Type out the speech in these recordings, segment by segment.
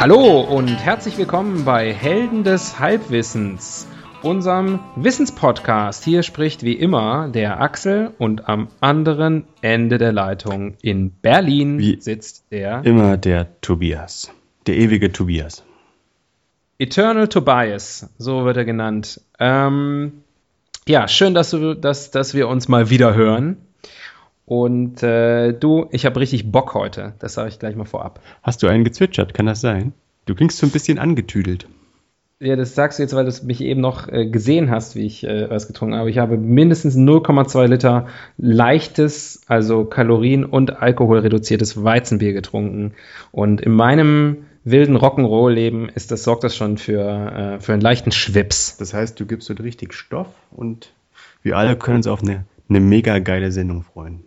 Hallo und herzlich willkommen bei Helden des Halbwissens, unserem Wissenspodcast. Hier spricht wie immer der Axel und am anderen Ende der Leitung in Berlin Wie sitzt der Immer der Tobias. Der ewige Tobias. Eternal Tobias, so wird er genannt. Ähm, ja, schön, dass, du, dass, dass wir uns mal wieder hören. Und äh, du, ich habe richtig Bock heute. Das sage ich gleich mal vorab. Hast du einen gezwitschert? Kann das sein? Du klingst so ein bisschen angetüdelt. Ja, das sagst du jetzt, weil du mich eben noch äh, gesehen hast, wie ich äh, was getrunken habe. Ich habe mindestens 0,2 Liter leichtes, also Kalorien- und Alkoholreduziertes Weizenbier getrunken. Und in meinem wilden Rock'n'Roll-Leben ist das, sorgt das schon für, äh, für einen leichten Schwips. Das heißt, du gibst so richtig Stoff und wir alle können uns auf eine, eine mega geile Sendung freuen.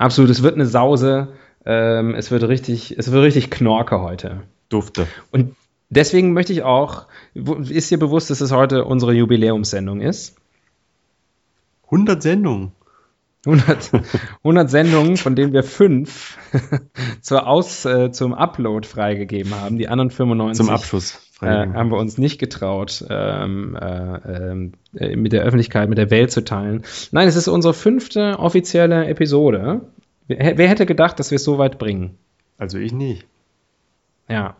Absolut, es wird eine Sause. Ähm, es wird richtig, es wird richtig Knorke heute. Dufte. Und deswegen möchte ich auch, ist dir bewusst, dass es heute unsere Jubiläumssendung ist? 100 Sendungen. 100, 100 Sendungen, von denen wir fünf zur Aus, äh, zum Upload freigegeben haben. Die anderen 95 Zum Abschluss. Äh, haben wir uns nicht getraut, ähm, äh, äh, mit der Öffentlichkeit, mit der Welt zu teilen. Nein, es ist unsere fünfte offizielle Episode. Wer, wer hätte gedacht, dass wir es so weit bringen? also ich nicht. Ja.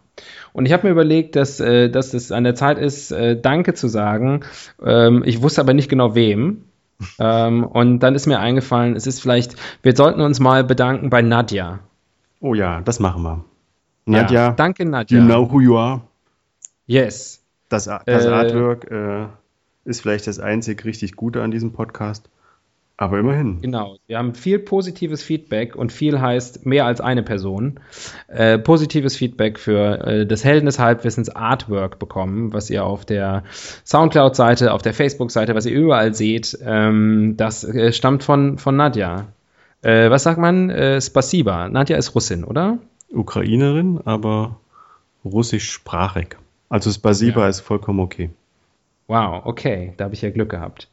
Und ich habe mir überlegt, dass, äh, dass es an der Zeit ist, äh, Danke zu sagen. Ähm, ich wusste aber nicht genau wem. ähm, und dann ist mir eingefallen, es ist vielleicht, wir sollten uns mal bedanken bei Nadja. Oh ja, das machen wir. Nadja, Ja, danke Nadja. you know who you are. Yes. Das, das Äh, Artwork äh, ist vielleicht das einzig richtig Gute an diesem Podcast. Aber immerhin. Genau. Wir haben viel positives Feedback und viel heißt mehr als eine Person. Äh, positives Feedback für äh, das Helden des Halbwissens Artwork bekommen, was ihr auf der Soundcloud-Seite, auf der Facebook-Seite, was ihr überall seht. Ähm, das äh, stammt von, von Nadja. Äh, was sagt man? Äh, Spasiba. Nadja ist Russin, oder? Ukrainerin, aber russischsprachig. Also Spasiba Ja. ist vollkommen okay. Wow, okay, da habe ich ja Glück gehabt.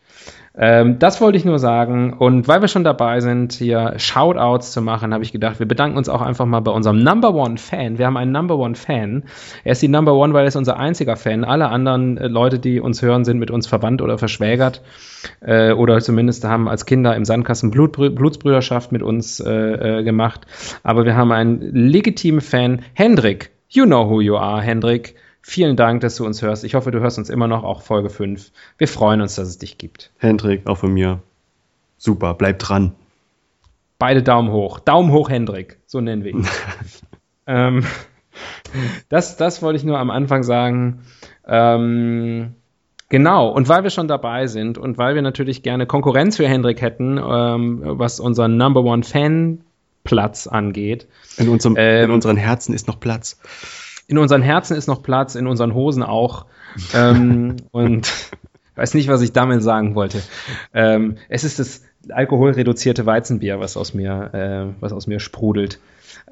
Ähm, das wollte ich nur sagen. Und weil wir schon dabei sind, hier Shoutouts zu machen, habe ich gedacht, wir bedanken uns auch einfach mal bei unserem Number One Fan. Wir haben einen Number One Fan. Er ist die Number One, weil er ist unser einziger Fan. Alle anderen äh, Leute, die uns hören, sind mit uns verwandt oder verschwägert. Äh, oder zumindest haben als Kinder im Sandkasten Blutbrü Blutsbrüderschaft mit uns äh, äh, gemacht. Aber wir haben einen legitimen Fan, Hendrik. You know who you are, Hendrik. Vielen Dank, dass du uns hörst. Ich hoffe, du hörst uns immer noch, auch Folge 5. Wir freuen uns, dass es dich gibt. Hendrik, auch von mir. Super, bleib dran. Beide Daumen hoch. Daumen hoch, Hendrik. So nennen wir ihn. ähm, das, das wollte ich nur am Anfang sagen. Ähm, genau. Und weil wir schon dabei sind und weil wir natürlich gerne Konkurrenz für Hendrik hätten, ähm, was unseren Number One Fan Platz angeht. In, unserem, Ähm, in unseren Herzen ist noch Platz. In unseren Herzen ist noch Platz, in unseren Hosen auch. ähm, und weiß nicht, was ich damit sagen wollte. Ähm, es ist das alkoholreduzierte Weizenbier, was aus mir, äh, was aus mir sprudelt.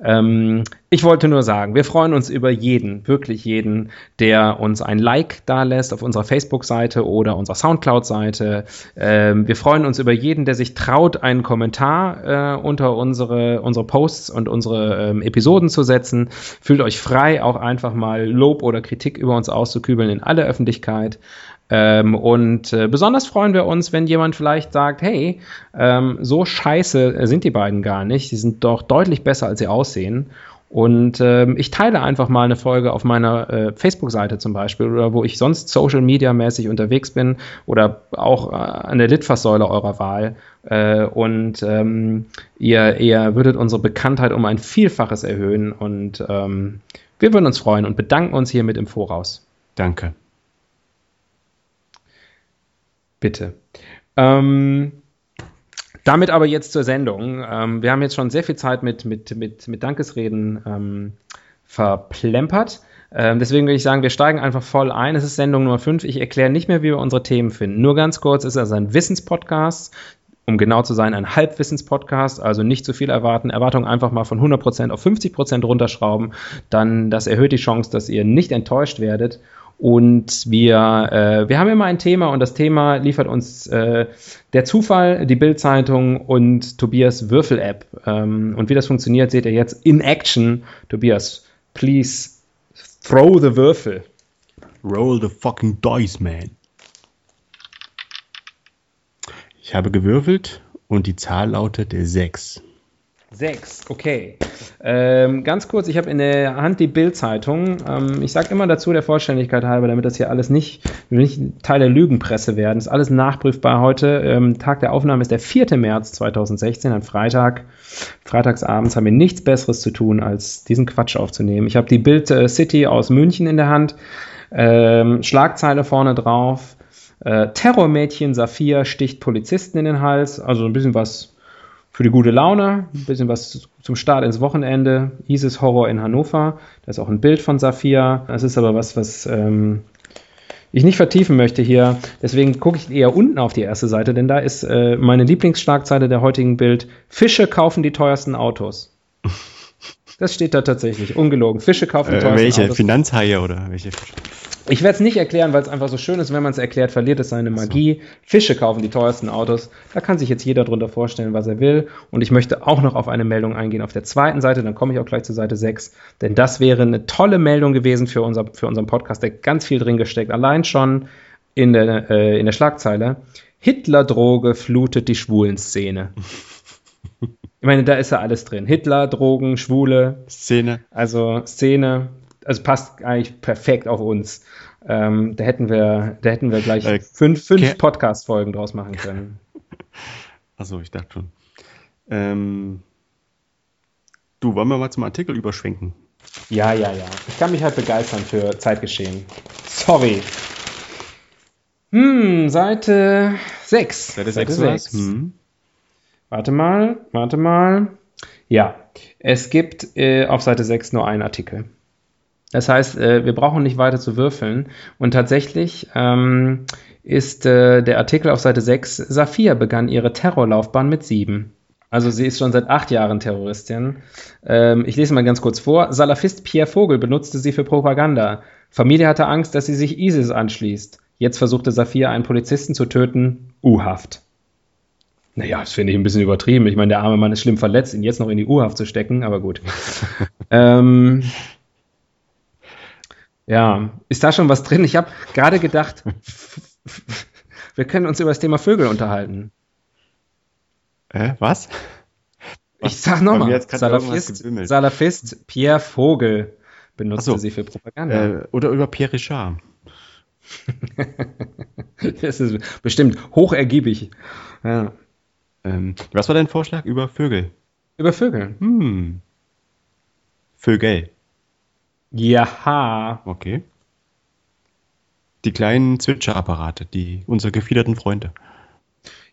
Ähm, ich wollte nur sagen, wir freuen uns über jeden, wirklich jeden, der uns ein Like da lässt auf unserer Facebook-Seite oder unserer Soundcloud-Seite. Ähm, wir freuen uns über jeden, der sich traut, einen Kommentar äh, unter unsere, unsere Posts und unsere ähm, Episoden zu setzen. Fühlt euch frei, auch einfach mal Lob oder Kritik über uns auszukübeln in alle Öffentlichkeit. Ähm, und äh, besonders freuen wir uns, wenn jemand vielleicht sagt, hey, ähm, so scheiße sind die beiden gar nicht. Sie sind doch deutlich besser, als sie aussehen. Und ähm, ich teile einfach mal eine Folge auf meiner äh, Facebook-Seite zum Beispiel oder wo ich sonst Social Media mäßig unterwegs bin oder auch äh, an der Litfaßsäule eurer Wahl. Äh, und ähm, ihr, ihr würdet unsere Bekanntheit um ein Vielfaches erhöhen und ähm, wir würden uns freuen und bedanken uns hiermit im Voraus. Danke. Bitte. Ähm, Damit aber jetzt zur Sendung. Ähm, wir haben jetzt schon sehr viel Zeit mit, mit, mit, mit Dankesreden ähm, verplempert. Ähm, deswegen würde ich sagen, wir steigen einfach voll ein. Es ist Sendung Nummer 5. Ich erkläre nicht mehr, wie wir unsere Themen finden. Nur ganz kurz, es ist also ein Wissenspodcast. Um genau zu sein, ein Halbwissenspodcast, also nicht zu viel erwarten. Erwartungen einfach mal von 100% auf 50% runterschrauben. Dann, das erhöht die Chance, dass ihr nicht enttäuscht werdet. Und wir, äh, wir haben immer ein Thema und das Thema liefert uns äh, der Zufall, die Bildzeitung und Tobias Würfel-App. Ähm, und wie das funktioniert, seht ihr jetzt in Action. Tobias, please throw the Würfel. Roll the fucking dice, man. Ich habe gewürfelt und die Zahl lautet 6. Sechs, okay. Ähm, ganz kurz, ich habe in der Hand die Bild-Zeitung. Ähm, ich sage immer dazu der Vollständigkeit halber, damit das hier alles nicht, nicht Teil der Lügenpresse werden. ist alles nachprüfbar heute. Ähm, Tag der Aufnahme ist der 4. März 2016, ein Freitag. Freitagsabends haben wir nichts Besseres zu tun, als diesen Quatsch aufzunehmen. Ich habe die Bild äh, City aus München in der Hand. Ähm, Schlagzeile vorne drauf. Äh, Terrormädchen Saphir sticht Polizisten in den Hals. Also ein bisschen was für die gute Laune, ein bisschen was zum Start ins Wochenende. ISIS Horror in Hannover. Da ist auch ein Bild von Saphir. Das ist aber was, was ähm, ich nicht vertiefen möchte hier. Deswegen gucke ich eher unten auf die erste Seite, denn da ist äh, meine Lieblingsschlagzeile der heutigen Bild. Fische kaufen die teuersten Autos. Das steht da tatsächlich, ungelogen. Fische kaufen die Äh, teuersten welche? Autos. Finanzhaie oder welche? Ich werde es nicht erklären, weil es einfach so schön ist. Wenn man es erklärt, verliert es seine Magie. Fische kaufen die teuersten Autos. Da kann sich jetzt jeder drunter vorstellen, was er will. Und ich möchte auch noch auf eine Meldung eingehen auf der zweiten Seite. Dann komme ich auch gleich zur Seite 6. Denn das wäre eine tolle Meldung gewesen für, unser, für unseren Podcast, der ganz viel drin gesteckt. Allein schon in der, äh, in der Schlagzeile. Hitler-Droge flutet die Schwulenszene. Ich meine, da ist ja alles drin. Hitler, Drogen, Schwule, Szene. also Szene, also passt eigentlich perfekt auf uns. Ähm, da hätten wir, da hätten wir gleich Äh, fünf, fünf Podcast-Folgen draus machen können. Achso, ich dachte schon. Ähm, du, wollen wir mal zum Artikel überschwenken? Ja, ja, ja. Ich kann mich halt begeistern für Zeitgeschehen. Sorry. Hm, Seite 6. Seite 6 war's? Hm. Warte mal, warte mal. Ja, es gibt äh, auf Seite 6 nur einen Artikel. Das heißt, äh, wir brauchen nicht weiter zu würfeln. Und tatsächlich ähm, ist äh, der Artikel auf Seite 6, Saphir begann ihre Terrorlaufbahn mit sieben. Also sie ist schon seit acht Jahren Terroristin. Ähm, ich lese mal ganz kurz vor. Salafist Pierre Vogel benutzte sie für Propaganda. Familie hatte Angst, dass sie sich ISIS anschließt. Jetzt versuchte Saphir einen Polizisten zu töten. U-Haft. Naja, das finde ich ein bisschen übertrieben. Ich meine, der arme Mann ist schlimm verletzt, ihn jetzt noch in die U-Haft zu stecken, aber gut. ähm, ja, ist da schon was drin? Ich habe gerade gedacht, wir können uns über das Thema Vögel unterhalten. Äh, was? Ich sag nochmal, Salafist. Salafist Pierre Vogel benutzte so. sie für Propaganda. Äh, oder über Pierre Richard. Das ist bestimmt hochergiebig. Ja. Ähm, was war dein Vorschlag über Vögel? Über Vögel. Hm. Vögel. Jaha. Okay. Die kleinen Zwitscherapparate, die unsere gefiederten Freunde.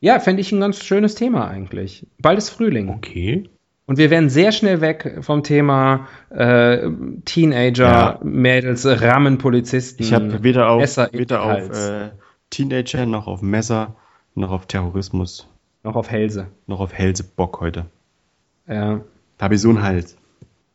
Ja, fände ich ein ganz schönes Thema eigentlich. Bald ist Frühling. Okay. Und wir werden sehr schnell weg vom Thema äh, Teenager, Ja. Mädels, Rammen, Polizisten. Ich habe weder auf, Messer weder auf äh, Teenager, noch auf Messer, noch auf Terrorismus, noch auf Hälse. noch auf Hälse Bock heute. Ja. Da habe ich so einen Hals.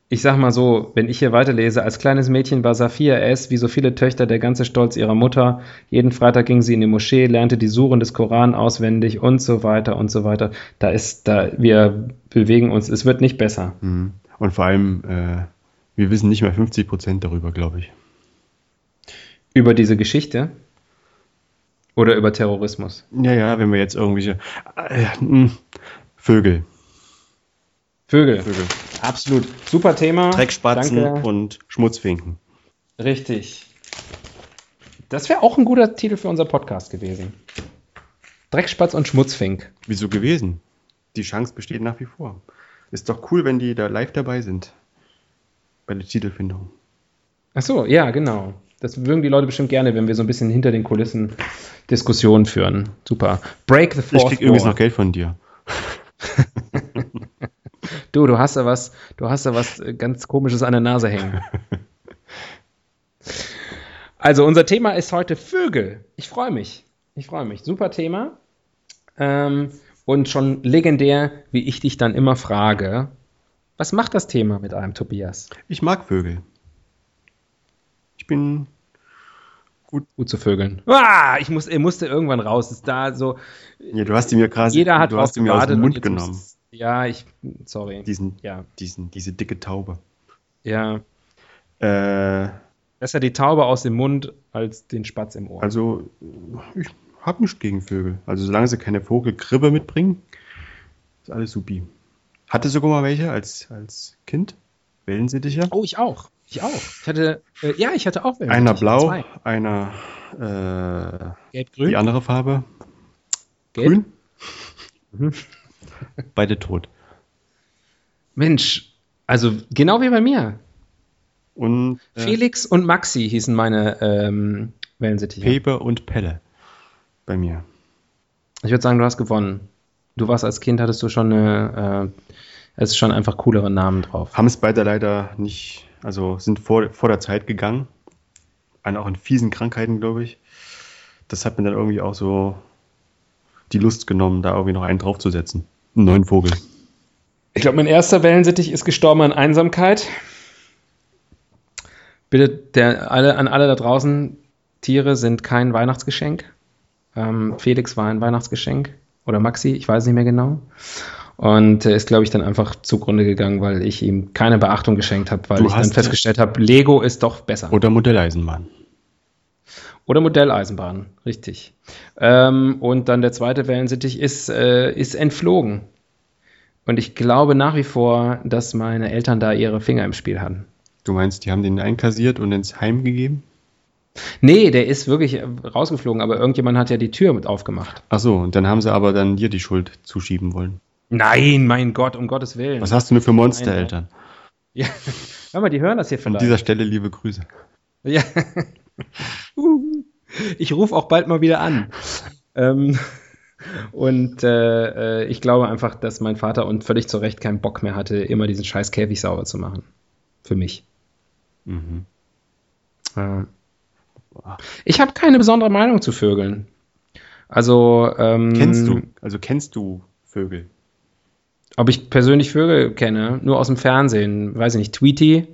Ich sag mal so, wenn ich hier weiterlese, als kleines Mädchen war Saphir es, wie so viele Töchter, der ganze Stolz ihrer Mutter. Jeden Freitag ging sie in die Moschee, lernte die Suren des Koran auswendig und so weiter und so weiter. Da ist, da, wir bewegen uns, es wird nicht besser. Mhm. Und vor allem, äh, wir wissen nicht mehr 50 Prozent darüber, glaube ich. Über diese Geschichte oder über Terrorismus. Ja, ja, wenn wir jetzt irgendwelche äh, mh, Vögel, Vögel. Vögel, Absolut. Super Thema. Dreckspatzen Danke. und Schmutzfinken. Richtig. Das wäre auch ein guter Titel für unser Podcast gewesen. Dreckspatz und Schmutzfink. Wieso gewesen? Die Chance besteht nach wie vor. Ist doch cool, wenn die da live dabei sind. Bei der Titelfindung. Ach so, ja, genau. Das mögen die Leute bestimmt gerne, wenn wir so ein bisschen hinter den Kulissen Diskussionen führen. Super. Break the Ich fourth krieg übrigens noch Geld von dir. Du, du hast da was, du hast da was äh, ganz komisches an der Nase hängen. Also unser Thema ist heute Vögel. Ich freue mich. Ich freue mich. Super Thema. Ähm, und schon legendär, wie ich dich dann immer frage, was macht das Thema mit einem Tobias? Ich mag Vögel. Ich bin gut, gut zu Vögeln. Ah, ich, muss, ich musste irgendwann raus. Ist da so. Ja, du hast die mir quasi. Jeder hat du hast die mir aus dem Mund genommen. Muss, ja, ich. Sorry. Diesen, ja. diesen, diese dicke Taube. Ja. Äh, Besser die Taube aus dem Mund als den Spatz im Ohr. Also, ich habe nichts gegen Vögel. Also, solange sie keine Vogelgrippe mitbringen, ist alles supi. Hatte sogar mal welche als, als Kind. Wellensittiche. Oh, ich auch. Ich auch. Ich hatte, äh, ja, ich hatte auch welche. Einer blau, zwei. einer äh, gelb-grün. Die andere Farbe gelb. Grün. Mhm. Beide tot. Mensch, also genau wie bei mir. Und äh, Felix und Maxi hießen meine ähm, Wellensittiche. Pepe und Pelle bei mir. Ich würde sagen, du hast gewonnen. Du warst als Kind, hattest du schon eine, äh, es ist schon einfach coolere Namen drauf. Haben es beide leider nicht, also sind vor, vor der Zeit gegangen. Eine auch in fiesen Krankheiten, glaube ich. Das hat mir dann irgendwie auch so die Lust genommen, da irgendwie noch einen draufzusetzen. Einen neuen Vogel. Ich glaube, mein erster Wellensittich ist gestorben an Einsamkeit. Bitte der, alle, an alle da draußen, Tiere sind kein Weihnachtsgeschenk. Ähm, Felix war ein Weihnachtsgeschenk. Oder Maxi, ich weiß nicht mehr genau. Und äh, ist, glaube ich, dann einfach zugrunde gegangen, weil ich ihm keine Beachtung geschenkt habe, weil du ich dann festgestellt habe, Lego ist doch besser. Oder Modelleisenbahn. Oder Modelleisenbahn, richtig. Ähm, und dann der zweite Wellensittich ist, äh, ist entflogen. Und ich glaube nach wie vor, dass meine Eltern da ihre Finger im Spiel hatten. Du meinst, die haben den einkassiert und ins Heim gegeben? Nee, der ist wirklich rausgeflogen, aber irgendjemand hat ja die Tür mit aufgemacht. Ach so, und dann haben sie aber dann dir die Schuld zuschieben wollen. Nein, mein Gott, um Gottes Willen. Was hast du nur für Monstereltern? Ja, hör mal, die hören das hier vielleicht. An dieser Stelle liebe Grüße. Ja. ich rufe auch bald mal wieder an. Ähm, und äh, äh, ich glaube einfach, dass mein Vater und völlig zu Recht keinen Bock mehr hatte, immer diesen scheiß Käfig sauber zu machen. Für mich. Mhm. Ich habe keine besondere Meinung zu Vögeln. Also ähm, kennst du? Also kennst du Vögel? Ob ich persönlich Vögel kenne? Nur aus dem Fernsehen. Weiß ich nicht. Tweety.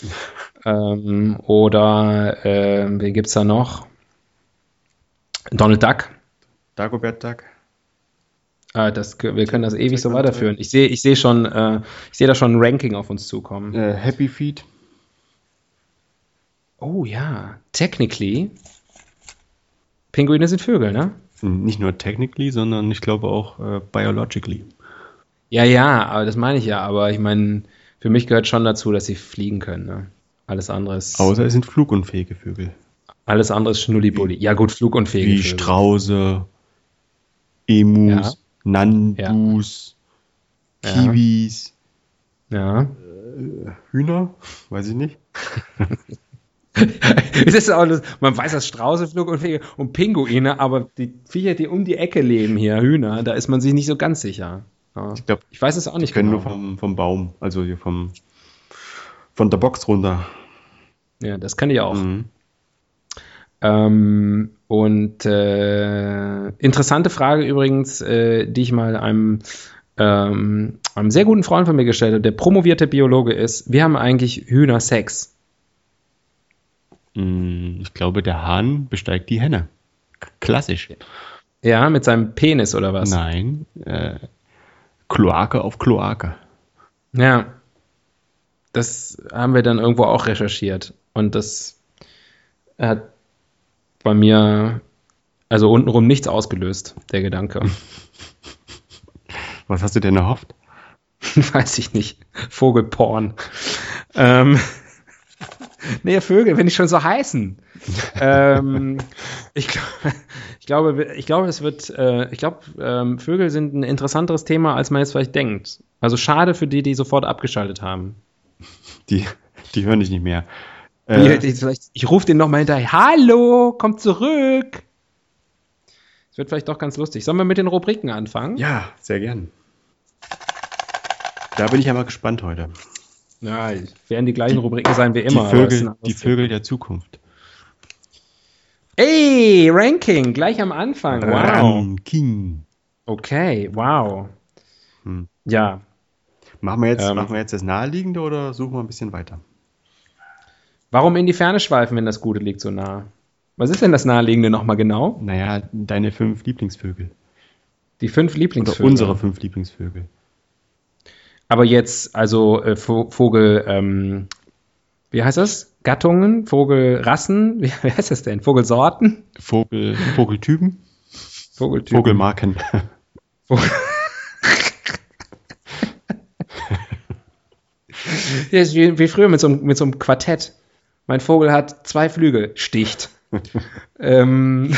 ähm, oder äh, wen gibt's da noch? Donald Duck. Dagobert Duck. Ah, das, wir können das ewig so weiterführen. Ich sehe ich seh schon, äh, ich sehe da schon ein Ranking auf uns zukommen. Äh, Happy Feet. Oh ja, technically. Pinguine sind Vögel, ne? Nicht nur technically, sondern ich glaube auch äh, biologically. Ja, ja, aber das meine ich ja. Aber ich meine, für mich gehört schon dazu, dass sie fliegen können. Ne? Alles andere ist. Außer es sind flugunfähige Vögel. Alles andere ist Schnullibulli. Ja, gut, flugunfähige Wie Vögel. Strauße, Emus, ja. Nandus, ja. Kiwis. Ja. Äh, Hühner? Weiß ich nicht. es ist auch, man weiß, dass Strauße flugunfähige und Pinguine, aber die Viecher, die um die Ecke leben hier, Hühner, da ist man sich nicht so ganz sicher. Ja. Ich glaube, ich weiß es auch nicht können genau. nur vom, vom Baum, also hier vom, von der Box runter. Ja, das kann ich auch. Mhm. Ähm, und äh, interessante Frage übrigens, äh, die ich mal einem, ähm, einem sehr guten Freund von mir gestellt habe, der promovierte Biologe ist. Wir haben eigentlich Hühner Sex. Mm, ich glaube, der Hahn besteigt die Henne. Klassisch. Ja, mit seinem Penis oder was? Nein, äh, Kloake auf Kloake. Ja. Das haben wir dann irgendwo auch recherchiert. Und das hat bei mir also untenrum nichts ausgelöst, der Gedanke. Was hast du denn erhofft? Weiß ich nicht. Vogelporn. ähm, nee, Vögel, wenn die schon so heißen. ähm, ich, ich, glaube, ich glaube, es wird, äh, ich glaube, ähm, Vögel sind ein interessanteres Thema, als man jetzt vielleicht denkt. Also schade für die, die sofort abgeschaltet haben. Die, die hören dich nicht mehr. Äh, ich, ich rufe den nochmal hinterher. Hallo, komm zurück. Es wird vielleicht doch ganz lustig. Sollen wir mit den Rubriken anfangen? Ja, sehr gern. Da bin ich ja mal gespannt heute. Ja, werden die gleichen Rubriken sein wie immer. Die Vögel, die Vögel der Zukunft. Ey, Ranking, gleich am Anfang. Wow. Ranking. Okay, wow. Hm. Ja. Machen wir, jetzt, Ähm. machen wir jetzt das Naheliegende oder suchen wir ein bisschen weiter? Warum in die Ferne schweifen, wenn das Gute liegt so nah? Was ist denn das Naheliegende nochmal genau? Naja, deine fünf Lieblingsvögel. Die fünf Oder Lieblingsvögel. unsere fünf Lieblingsvögel. Aber jetzt, also äh, Vo- Vogel, ähm, wie heißt das? Gattungen, Vogelrassen, wie, wie heißt das denn? Vogelsorten? Vogel, Vogeltypen? Vogeltypen. Vogelmarken. Vogel. ja, wie, wie früher mit so, einem, mit so einem Quartett. Mein Vogel hat zwei Flügel, sticht. ähm,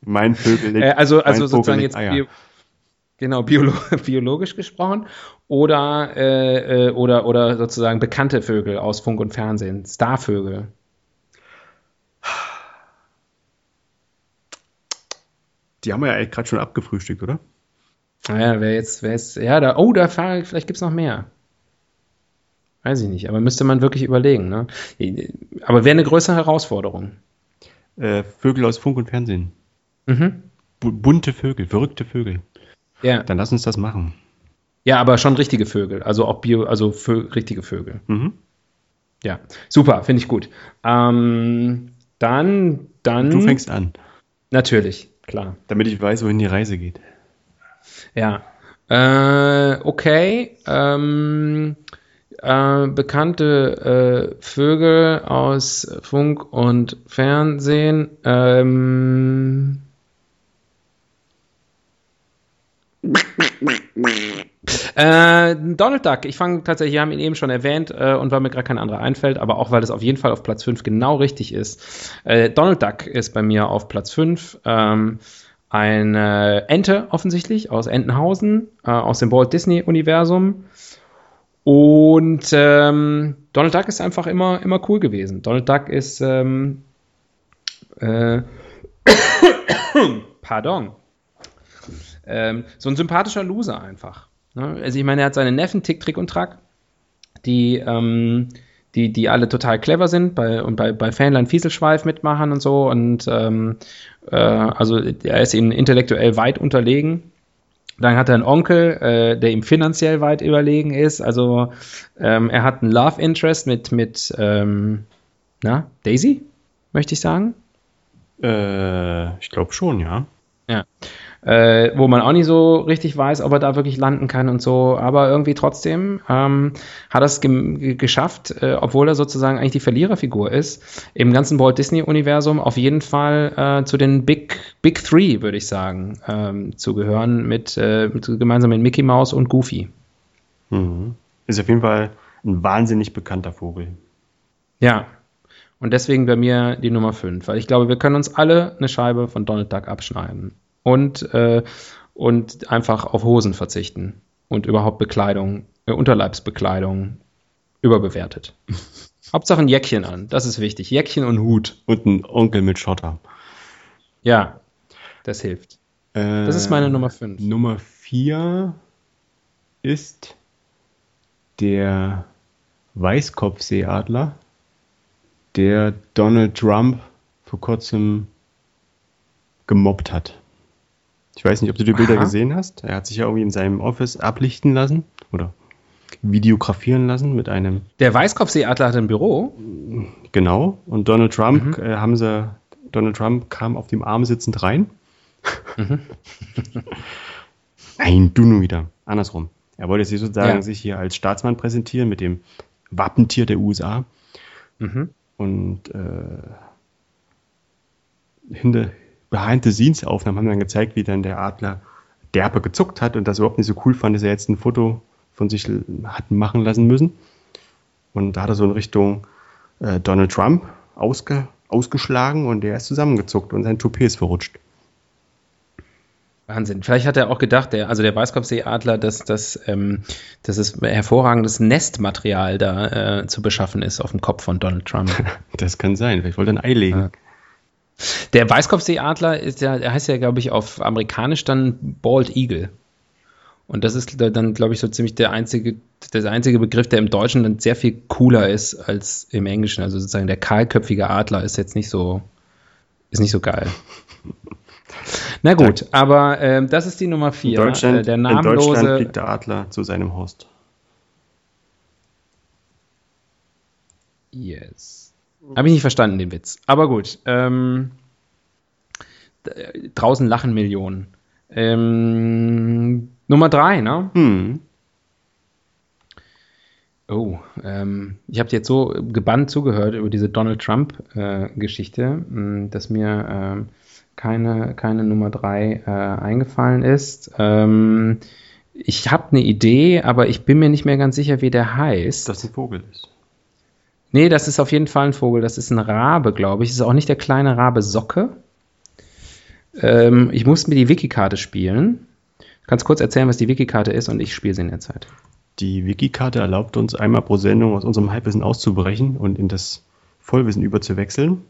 mein Vögel legt, äh, also mein also Vogel sozusagen legt jetzt bio, genau biolo biologisch gesprochen oder äh, äh, oder oder sozusagen bekannte Vögel aus Funk und Fernsehen, Starvögel. Die haben wir ja eigentlich gerade schon abgefrühstückt, oder? Naja, wer jetzt, wer jetzt, ja, da, oh, da vielleicht gibt's noch mehr. Weiß ich nicht, aber müsste man wirklich überlegen, ne? Aber wäre eine größere Herausforderung. Äh, Vögel aus Funk und Fernsehen. Mhm. Bu bunte Vögel, verrückte Vögel. Ja. Dann lass uns das machen. ja, aber schon richtige Vögel, also auch Bio, also Vö richtige Vögel. Mhm. Ja, super, finde ich gut. Ähm, dann, dann. Du fängst an, Natürlich, klar. damit ich weiß, wohin die Reise geht. Ja. Äh, okay. Ähm, äh, bekannte äh, Vögel aus Funk und Fernsehen. Ähm, äh, Donald Duck, ich fange tatsächlich, wir haben ihn eben schon erwähnt äh, und weil mir gerade kein anderer einfällt, aber auch weil das auf jeden Fall auf Platz 5 genau richtig ist. Äh, Donald Duck ist bei mir auf Platz 5. Ähm, eine Ente offensichtlich aus Entenhausen, äh, aus dem Walt Disney-Universum. Und ähm, Donald Duck ist einfach immer, immer cool gewesen. Donald Duck ist ähm, äh, Pardon. Ähm, so ein sympathischer Loser einfach. Ne? Also ich meine, er hat seine Neffen, Tick, Trick und Track, die, ähm, die, die alle total clever sind bei, und bei, bei Fanline Fieselschweif mitmachen und so. Und ähm, äh, also er ist ihnen intellektuell weit unterlegen. Dann hat er einen Onkel, äh, der ihm finanziell weit überlegen ist. Also ähm, er hat einen Love Interest mit, mit ähm, na, Daisy, möchte ich sagen. Äh, ich glaube schon, ja. Ja. Äh, wo man auch nicht so richtig weiß, ob er da wirklich landen kann und so, aber irgendwie trotzdem ähm, hat er es ge geschafft, äh, obwohl er sozusagen eigentlich die Verliererfigur ist, im ganzen Walt Disney-Universum auf jeden Fall äh, zu den Big, Big Three, würde ich sagen, ähm, zu gehören, mit, äh, mit, gemeinsam mit Mickey Mouse und Goofy. Mhm. Ist auf jeden Fall ein wahnsinnig bekannter Vogel. Ja. Und deswegen bei mir die Nummer 5, weil ich glaube, wir können uns alle eine Scheibe von Donald Duck abschneiden. Und, äh, und einfach auf Hosen verzichten. Und überhaupt Bekleidung, äh, Unterleibsbekleidung überbewertet. Hauptsache ein Jäckchen an, das ist wichtig. Jäckchen und Hut. Und ein Onkel mit Schotter. Ja, das hilft. Äh, Das ist meine Nummer 5. Nummer 4 ist der Weißkopfseeadler, der Donald Trump vor kurzem gemobbt hat. Ich weiß nicht, ob du die Bilder Aha. gesehen hast. Er hat sich ja irgendwie in seinem Office ablichten lassen oder videografieren lassen mit einem Der Weißkopfseeadler hat ein Büro. Genau. Und Donald Trump äh, haben sie, Donald Trump kam auf dem Arm sitzend rein. Nein, du nur wieder. Andersrum. Er wollte sich sozusagen Ja. sich hier als Staatsmann präsentieren mit dem Wappentier der USA. Mhm. Und äh, hinter behind the scenes Aufnahmen haben dann gezeigt, wie dann der Adler derbe gezuckt hat und das überhaupt nicht so cool fand, dass er jetzt ein Foto von sich hat machen lassen müssen. Und da hat er so in Richtung äh, Donald Trump ausge, ausgeschlagen und der ist zusammengezuckt und sein Toupet ist verrutscht. Wahnsinn. Vielleicht hat er auch gedacht, der, also der Weißkopfseeadler, dass, dass, ähm, dass es hervorragendes Nestmaterial da äh, zu beschaffen ist auf dem Kopf von Donald Trump. Das kann sein. Vielleicht wollte er ein Ei legen. Ja. Der Weißkopfseeadler ist ja, der heißt ja, glaube ich, auf amerikanisch dann Bald Eagle. Und das ist dann, glaube ich, so ziemlich der einzige, der einzige Begriff, der im Deutschen dann sehr viel cooler ist als im Englischen. Also sozusagen der kahlköpfige Adler ist jetzt nicht so, ist nicht so geil. Na gut, aber äh, das ist die Nummer 4. In Deutschland, äh, der namenlose, in Deutschland fliegt der Adler zu seinem Host. Yes. Habe ich nicht verstanden, den Witz. Aber gut. Ähm, draußen lachen Millionen. Ähm, Nummer drei, ne? Hm. Oh, ähm, ich habe jetzt so gebannt zugehört über diese Donald Trump-Geschichte, äh, dass mir ähm, keine, keine Nummer drei äh, eingefallen ist. Ähm, ich habe eine Idee, aber ich bin mir nicht mehr ganz sicher, wie der heißt. Dass ein Vogel ist. Nee, das ist auf jeden Fall ein Vogel. Das ist ein Rabe, glaube ich. Das ist auch nicht der kleine Rabe Socke. Ähm, ich muss mir die Wikikarte spielen. Du kannst kurz erzählen, was die Wikikarte ist und ich spiele sie in der Zeit. Die Wikikarte erlaubt uns einmal pro Sendung aus unserem Halbwissen auszubrechen und in das Vollwissen überzuwechseln.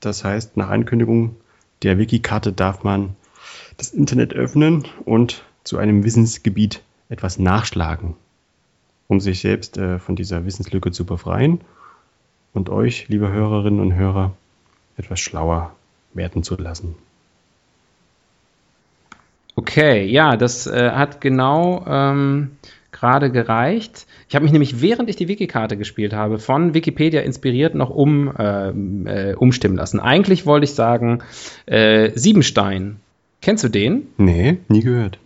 Das heißt, nach Ankündigung der Wikikarte darf man das Internet öffnen und zu einem Wissensgebiet etwas nachschlagen, um sich selbst äh, von dieser Wissenslücke zu befreien und euch, liebe Hörerinnen und Hörer, etwas schlauer werden zu lassen. Okay, ja, das äh, hat genau ähm, gerade gereicht. Ich habe mich nämlich, während ich die Wikikarte gespielt habe, von Wikipedia inspiriert noch um, äh, äh, umstimmen lassen. Eigentlich wollte ich sagen, äh, Siebenstein. Kennst du den? Nee, nie gehört.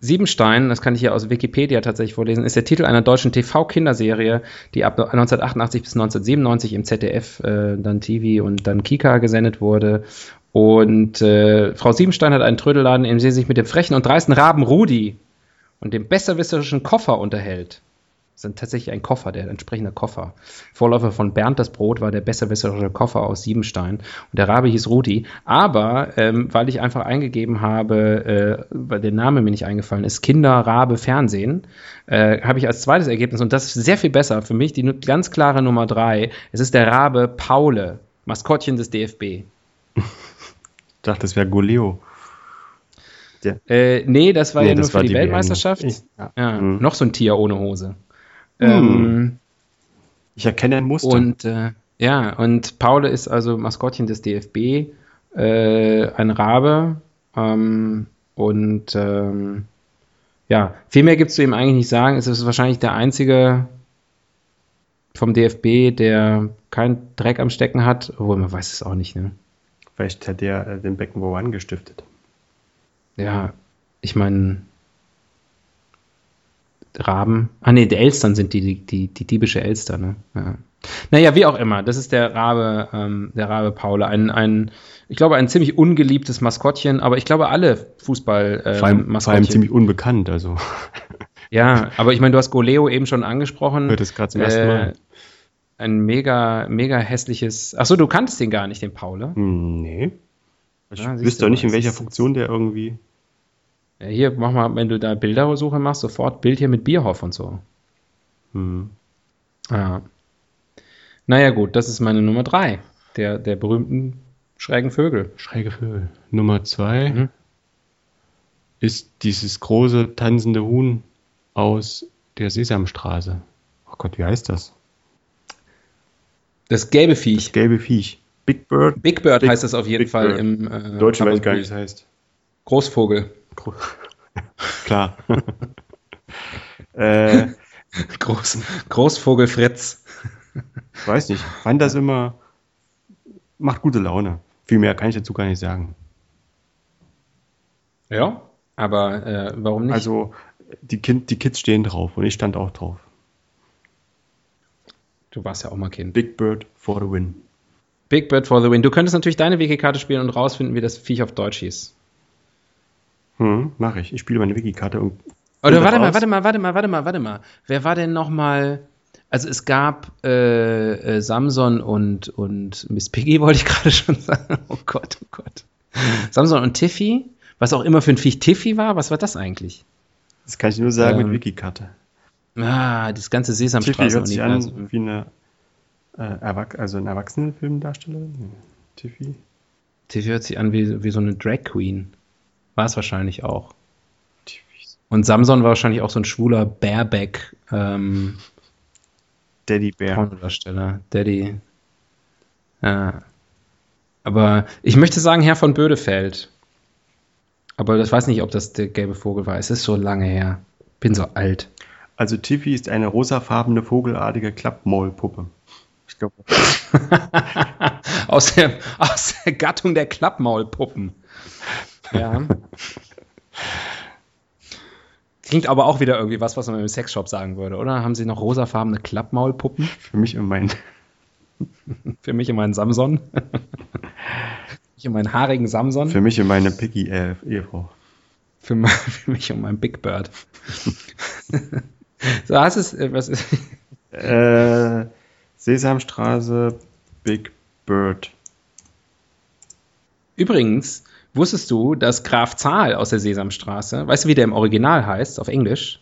Siebenstein, das kann ich hier aus Wikipedia tatsächlich vorlesen, ist der Titel einer deutschen TV-Kinderserie, die ab 1988 bis 1997 im ZDF, äh, dann TV und dann Kika gesendet wurde. Und äh, Frau Siebenstein hat einen Trödelladen, in dem sie sich mit dem frechen und dreisten Raben Rudi und dem besserwisserischen Koffer unterhält. Das ist tatsächlich ein Koffer, der entsprechende Koffer. Vorläufer von Bernd das Brot war der besserwisserische Koffer aus Siebenstein. Und der Rabe hieß Rudi. Aber ähm, weil ich einfach eingegeben habe, äh, weil der Name mir nicht eingefallen ist, Kinder, Rabe, Fernsehen, äh, habe ich als zweites Ergebnis, und das ist sehr viel besser für mich, die ganz klare Nummer drei. Es ist der Rabe Paule, Maskottchen des DFB. Ich dachte, das wäre Goleo. Äh, nee, das war nee, ja nur für die, die Weltmeisterschaft. Ich, ja. Ja, mhm. Noch so ein Tier ohne Hose. Hm. Ähm, ich erkenne ein Muster. Und äh, ja, und Paul ist also Maskottchen des DFB, äh, ein Rabe. Ähm, und ähm, ja, viel mehr gibt es zu ihm eigentlich nicht sagen. Es ist wahrscheinlich der einzige vom DFB, der keinen Dreck am Stecken hat, obwohl man weiß es auch nicht. Ne? Vielleicht hat der äh, den Beckenbauer angestiftet. Ja, ich meine, Raben. Ah nee, die Elstern sind die, die, die, die diebische Elster, ne? Ja. Naja, wie auch immer, das ist der Rabe, ähm, der Rabe Paule. Ein, ein, ich glaube, ein ziemlich ungeliebtes Maskottchen, aber ich glaube, alle Fußball äh, vor, allem, vor allem ziemlich unbekannt, also. Ja, aber ich meine, du hast Goleo eben schon angesprochen. Hört es gerade zum ersten Mal. Äh, ein mega, mega hässliches. Achso, du kanntest den gar nicht, den Paule? Hm, nee. Ich ja, wüsste doch nicht, in welcher Funktion der irgendwie. Hier, mach mal, wenn du da Bildersuche machst, sofort Bild hier mit Bierhoff und so. Hm. Ja. Naja, gut, das ist meine Nummer drei. Der, der berühmten schrägen Vögel. Schräge Vögel. Nummer zwei mhm. ist dieses große tanzende Huhn aus der Sesamstraße. Oh Gott, wie heißt das? Das gelbe Viech. Das gelbe Viech. Big Bird. Big Bird Big, heißt das auf jeden Big Fall Bird. im äh, Deutschen weiß gar nicht, wie es heißt. Großvogel. Klar. äh, Groß, Großvogel Fritz. weiß nicht. Fand das immer. Macht gute Laune. Viel mehr kann ich dazu gar nicht sagen. Ja, aber äh, warum nicht? Also, die, kind, die Kids stehen drauf und ich stand auch drauf. Du warst ja auch mal Kind. Big Bird for the win. Big Bird for the win. Du könntest natürlich deine Wiki-Karte spielen und rausfinden, wie das Viech auf Deutsch hieß. Hm, mach ich. Ich spiele meine Wiki-Karte und. Oder warte mal, warte mal, warte mal, warte mal, warte mal. Wer war denn nochmal. Also es gab äh, äh, Samson und, und Miss Piggy, wollte ich gerade schon sagen. Oh Gott, oh Gott. Samson und Tiffy, was auch immer für ein Viech Tiffy war, was war das eigentlich? Das kann ich nur sagen ähm, mit Wiki-Karte. Ah, das ganze Sesamstraßen-Universum. wie eine, äh, Erwach also ein Erwachsenenfilmdarsteller. Tiffy. Tiffy hört sich an wie, wie so eine Drag Queen. War es wahrscheinlich auch. Und Samson war wahrscheinlich auch so ein schwuler Bareback ähm, Daddy Bear. Pornodarsteller. Daddy. Ja. Aber ich möchte sagen, Herr von Bödefeld. Aber das weiß nicht, ob das der gelbe Vogel war. Es ist so lange her. Bin so alt. Also Tiffy ist eine rosafarbene vogelartige Klappmaulpuppe. Ich glaube. aus, der, aus der Gattung der Klappmaulpuppen. Ja. Klingt aber auch wieder irgendwie was, was man im Sexshop sagen würde, oder? Haben Sie noch rosafarbene Klappmaulpuppen? Für mich und mein. Für mich und meinen Samson. Für mich und meinen haarigen Samson. Für mich und meine Piggy äh, Ehefrau. Für, mein, für mich und meinen Big Bird. so, hast es, äh, was ist. Äh, Sesamstraße, Big Bird. Übrigens, wusstest du, dass Graf Zahl aus der Sesamstraße, weißt du, wie der im Original heißt, auf Englisch?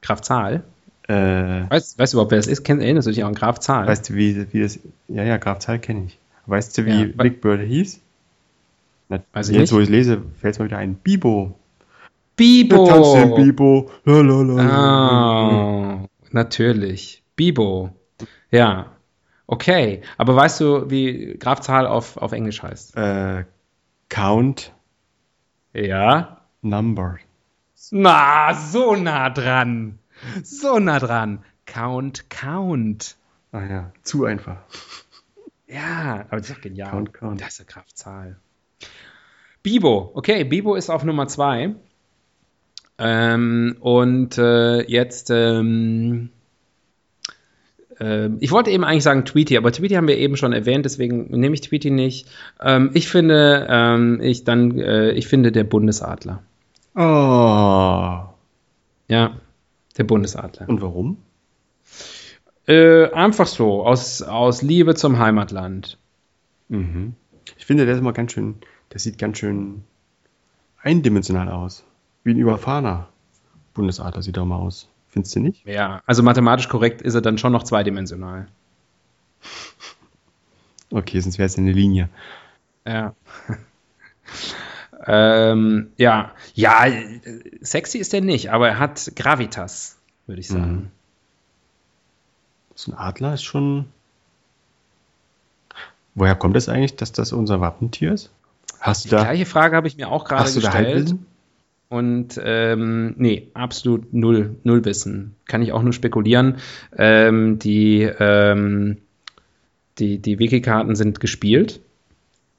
Graf Zahl? Äh, Weißt, weißt du überhaupt, wer das ist? Kenn, erinnerst du dich auch an Graf Zahl? weißt du, wie, wie das. Ja, ja, Graf Zahl kenne ich. Weißt du, wie Ja, Big Bird hieß? Na, Weiß ich jetzt, nicht. wo ich lese, fällt es mir wieder ein. Bibo. Bibo! Der Bibo. La, la, la, la. Ah, natürlich. Bibo. Ja. Okay. Aber weißt du, wie Graf Zahl auf, auf Englisch heißt? Äh, Count Ja. Number. Na, so nah dran. So nah dran. Count, Count. Ah ja, zu einfach. Ja, aber das ist doch genial. Count, count. Das ist eine Kraftzahl. Bibo, okay, Bibo ist auf Nummer zwei. Ähm, und äh, jetzt, ähm, ich wollte eben eigentlich sagen Tweety, aber Tweety haben wir eben schon erwähnt, deswegen nehme ich Tweety nicht. Ähm, ich finde, ähm, ich dann, äh, ich finde der Bundesadler. Oh. Ja, der Bundesadler. Und warum? Äh, einfach so, aus, aus Liebe zum Heimatland. Mhm. Ich finde, der ist mal ganz schön, der sieht ganz schön eindimensional aus. Wie ein überfahrener Bundesadler sieht er mal aus. Findest du nicht? Ja, also mathematisch korrekt ist er dann schon noch zweidimensional. Okay, sonst wäre es eine Linie. Ja. ähm, ja, ja, sexy ist er nicht, aber er hat Gravitas, würde ich sagen. Mhm. So ein Adler ist schon. Woher kommt es eigentlich, dass das unser Wappentier ist? Hast du Die da, gleiche Frage habe ich mir auch gerade hast du da gestellt. Und ähm, nee, absolut null, null Wissen. Kann ich auch nur spekulieren. Ähm, die, ähm, die, die Wiki-Karten sind gespielt.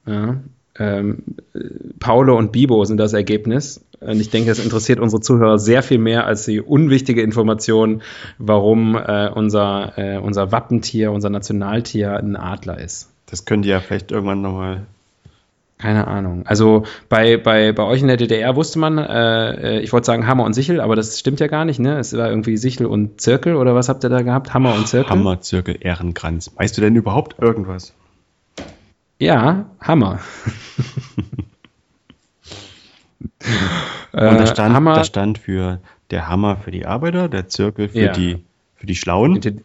Ja. Ähm, äh, Paulo und Bibo sind das Ergebnis. Und ich denke, es interessiert unsere Zuhörer sehr viel mehr als die unwichtige Information, warum äh, unser, äh, unser Wappentier, unser Nationaltier ein Adler ist. Das könnt ihr ja vielleicht irgendwann nochmal. Keine Ahnung. Also bei, bei, bei euch in der DDR wusste man, äh, äh, ich wollte sagen Hammer und Sichel, aber das stimmt ja gar nicht, ne? Es war irgendwie Sichel und Zirkel oder was habt ihr da gehabt? Hammer und Zirkel? Hammerzirkel, Ehrenkranz. Weißt du denn überhaupt irgendwas? Ja, Hammer. Und da stand, Äh, Hammer, da stand für der Hammer für die Arbeiter, der Zirkel für, Ja. die, für die Schlauen Intelli-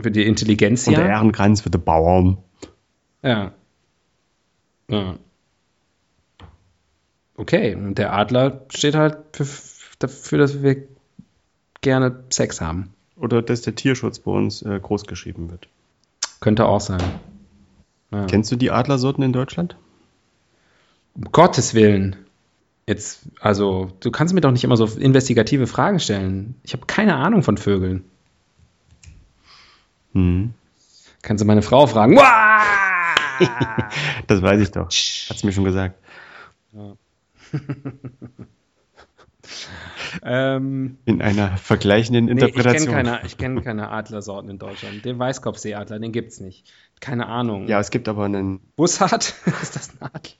für die Intelligenz und der ja. Ehrenkranz für die Bauern. ja. Ja. Okay, und der Adler steht halt für, dafür, dass wir gerne Sex haben. Oder dass der Tierschutz bei uns äh, groß geschrieben wird. Könnte auch sein. Ja. Kennst du die Adlersorten in Deutschland? Um Gottes Willen. Jetzt, also, du kannst mir doch nicht immer so investigative Fragen stellen. Ich habe keine Ahnung von Vögeln. Hm. Kannst du meine Frau fragen? Das weiß ich doch. Hat's mir schon gesagt. ähm, In einer vergleichenden nee, ich kenne Interpretation. keine, ich kenn keine Adlersorten in Deutschland. Den Weißkopfseeadler, den gibt's nicht. Keine Ahnung. Ja, es gibt aber einen Bussard? Ist das ein Adler?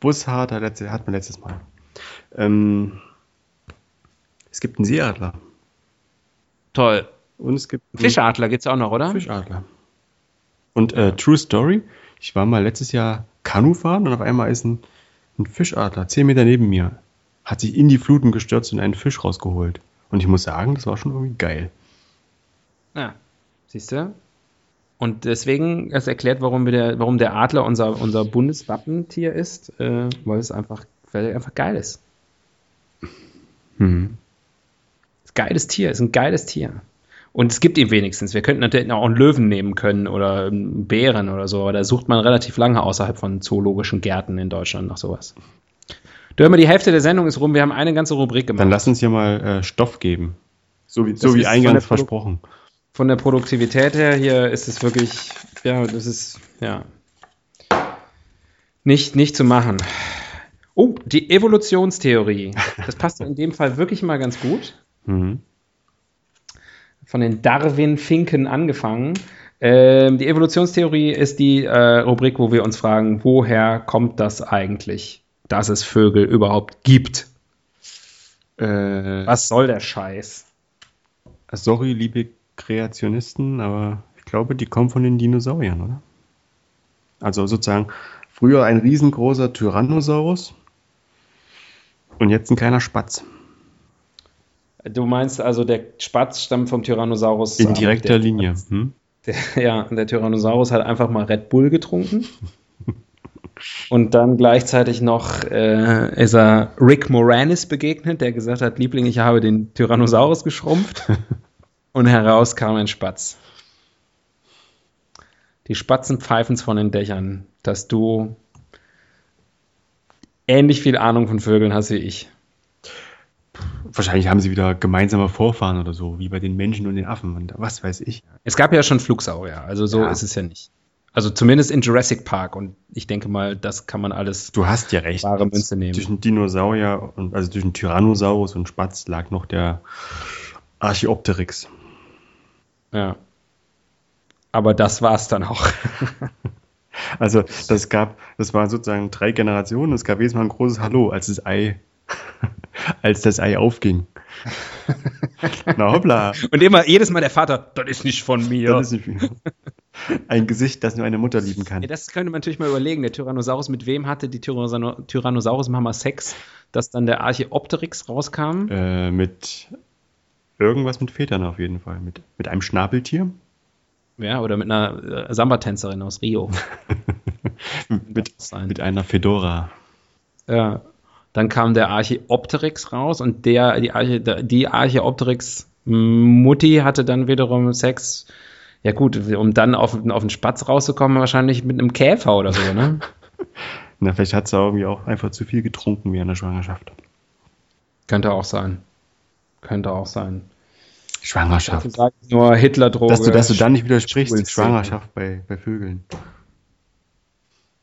Bushard, hat, letzte- hat man letztes Mal. Ähm, es gibt einen Seeadler. Toll. Und es gibt einen Fischadler gibt's auch noch, oder? Fischadler. Und äh, True Story, ich war mal letztes Jahr Kanu fahren und auf einmal ist ein, ein Fischadler, zehn Meter neben mir, hat sich in die Fluten gestürzt und einen Fisch rausgeholt. Und ich muss sagen, das war schon irgendwie geil. Ja, siehst du? Und deswegen, das erklärt, warum, wir der, warum der Adler unser, unser Bundeswappentier ist, äh, weil es einfach, weil er einfach geil ist. Mhm. Geiles Tier, ist ein geiles Tier. Und es gibt ihn wenigstens. Wir könnten natürlich auch einen Löwen nehmen können oder einen Bären oder so, aber da sucht man relativ lange außerhalb von zoologischen Gärten in Deutschland nach sowas. Mal, die Hälfte der Sendung ist rum, wir haben eine ganze Rubrik gemacht. Dann lass uns hier mal äh, Stoff geben. So wie, so wie eingangs versprochen. Von der Produktivität her, hier ist es wirklich, ja, das ist, ja, nicht, nicht zu machen. Oh, die Evolutionstheorie. Das passt in dem Fall wirklich mal ganz gut. Mhm von den Darwin-Finken angefangen. Ähm, die Evolutionstheorie ist die äh, Rubrik, wo wir uns fragen, woher kommt das eigentlich, dass es Vögel überhaupt gibt? Äh, Was soll der Scheiß? Sorry, liebe Kreationisten, aber ich glaube, die kommen von den Dinosauriern, oder? Also sozusagen früher ein riesengroßer Tyrannosaurus und jetzt ein kleiner Spatz. Du meinst also, der Spatz stammt vom Tyrannosaurus. In direkter Linie. Hm? Der, ja, der Tyrannosaurus hat einfach mal Red Bull getrunken. Und dann gleichzeitig noch äh, ist er Rick Moranis begegnet, der gesagt hat, Liebling, ich habe den Tyrannosaurus geschrumpft. Und heraus kam ein Spatz. Die Spatzen pfeifen von den Dächern, dass du ähnlich viel Ahnung von Vögeln hast wie ich. Wahrscheinlich haben sie wieder gemeinsame Vorfahren oder so, wie bei den Menschen und den Affen und was weiß ich. Es gab ja schon Flugsaurier, also so ja. ist es ja nicht. Also zumindest in Jurassic Park und ich denke mal, das kann man alles. Du hast ja recht. Wahre Münze nehmen. Zwischen Dinosaurier und also zwischen Tyrannosaurus und Spatz lag noch der Archaeopteryx. Ja. Aber das war's dann auch. also das gab, das waren sozusagen drei Generationen. Es gab jedes Mal ein großes Hallo, als das Ei als das Ei aufging. Na hoppla. Und immer, jedes Mal der Vater, das ist nicht von mir. Das ist nicht Ein Gesicht, das nur eine Mutter lieben kann. Ja, das könnte man natürlich mal überlegen. Der Tyrannosaurus, mit wem hatte die Tyrannosaurus-Mama Sex, dass dann der Archeopteryx rauskam? Äh, mit irgendwas mit Vätern auf jeden Fall. Mit, mit einem Schnabeltier. Ja, oder mit einer äh, Samba-Tänzerin aus Rio. mit, mit einer Fedora. Ja, dann kam der Archeopteryx raus und der, die, Arche, die Archeopteryx-Mutti hatte dann wiederum Sex. Ja gut, um dann auf, auf den Spatz rauszukommen, wahrscheinlich mit einem Käfer oder so, ne? Na, vielleicht hat sie irgendwie auch einfach zu viel getrunken während der Schwangerschaft. Könnte auch sein. Könnte auch sein. Schwangerschaft. nur Hitler-Droge. Dass du, dass du dann nicht widersprichst, Schwangerschaft bei, bei Vögeln.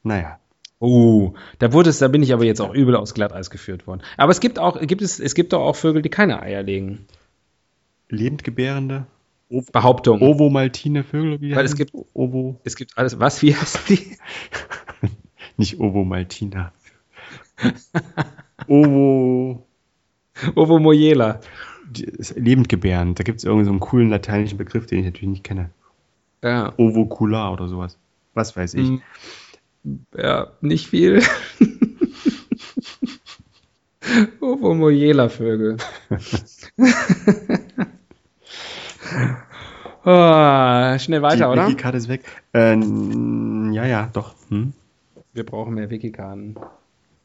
Naja. Oh, da wurde es, da bin ich aber jetzt auch übel aus Glatteis geführt worden. Aber es gibt auch, gibt es, es gibt doch auch Vögel, die keine Eier legen. Lebendgebärende? Behauptung. Ovo-Maltine Vögel, wie Weil es gibt, Ovo. Es gibt alles, was, wie heißen die? Nicht Ovo-Maltina. Ovo. Ovo Mojela. Lebendgebärend. Da gibt es irgendwie so einen coolen lateinischen Begriff, den ich natürlich nicht kenne. Ja. Ovocular oder sowas. Was weiß ich. Mm. Ja, nicht viel. Ovomoyela-Vögel. oh, schnell weiter, Die oder? Wikikarte ist weg. Äh, ja, ja, doch. Hm? Wir brauchen mehr Wikikarten.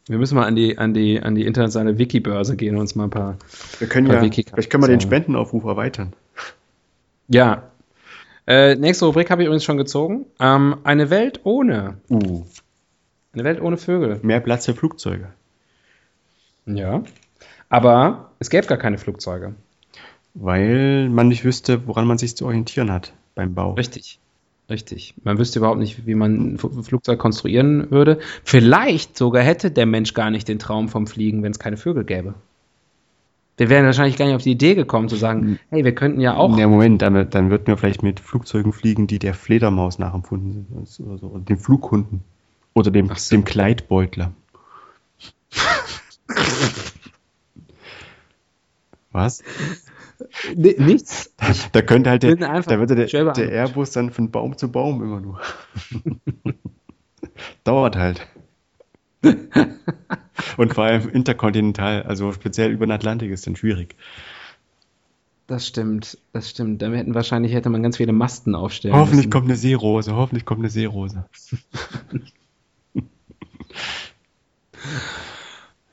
Wir müssen mal an die, an die, an die internationale Wikibörse gehen und uns mal ein paar. Wir können paar ja, vielleicht können wir den Spendenaufruf erweitern. Ja, äh, nächste Rubrik habe ich übrigens schon gezogen. Ähm, eine Welt ohne. Uh. Eine Welt ohne Vögel. Mehr Platz für Flugzeuge. Ja. Aber es gäbe gar keine Flugzeuge. Weil man nicht wüsste, woran man sich zu orientieren hat beim Bau. Richtig. Richtig. Man wüsste überhaupt nicht, wie man ein Flugzeug konstruieren würde. Vielleicht sogar hätte der Mensch gar nicht den Traum vom Fliegen, wenn es keine Vögel gäbe. Wir wären wahrscheinlich gar nicht auf die Idee gekommen zu sagen, hm. hey, wir könnten ja auch. Ja, Moment, dann, dann würden wir vielleicht mit Flugzeugen fliegen, die der Fledermaus nachempfunden sind. Oder so, und den Flughunden. Oder dem, so. dem Kleidbeutler. Was? Nee, nichts. da könnte halt der, da würde der, der Airbus dann von Baum zu Baum immer nur. Dauert halt. Und vor allem interkontinental, also speziell über den Atlantik ist dann schwierig. Das stimmt, das stimmt. Da hätten wahrscheinlich hätte man ganz viele Masten aufstellen Hoffentlich müssen. kommt eine Seerose, hoffentlich kommt eine Seerose.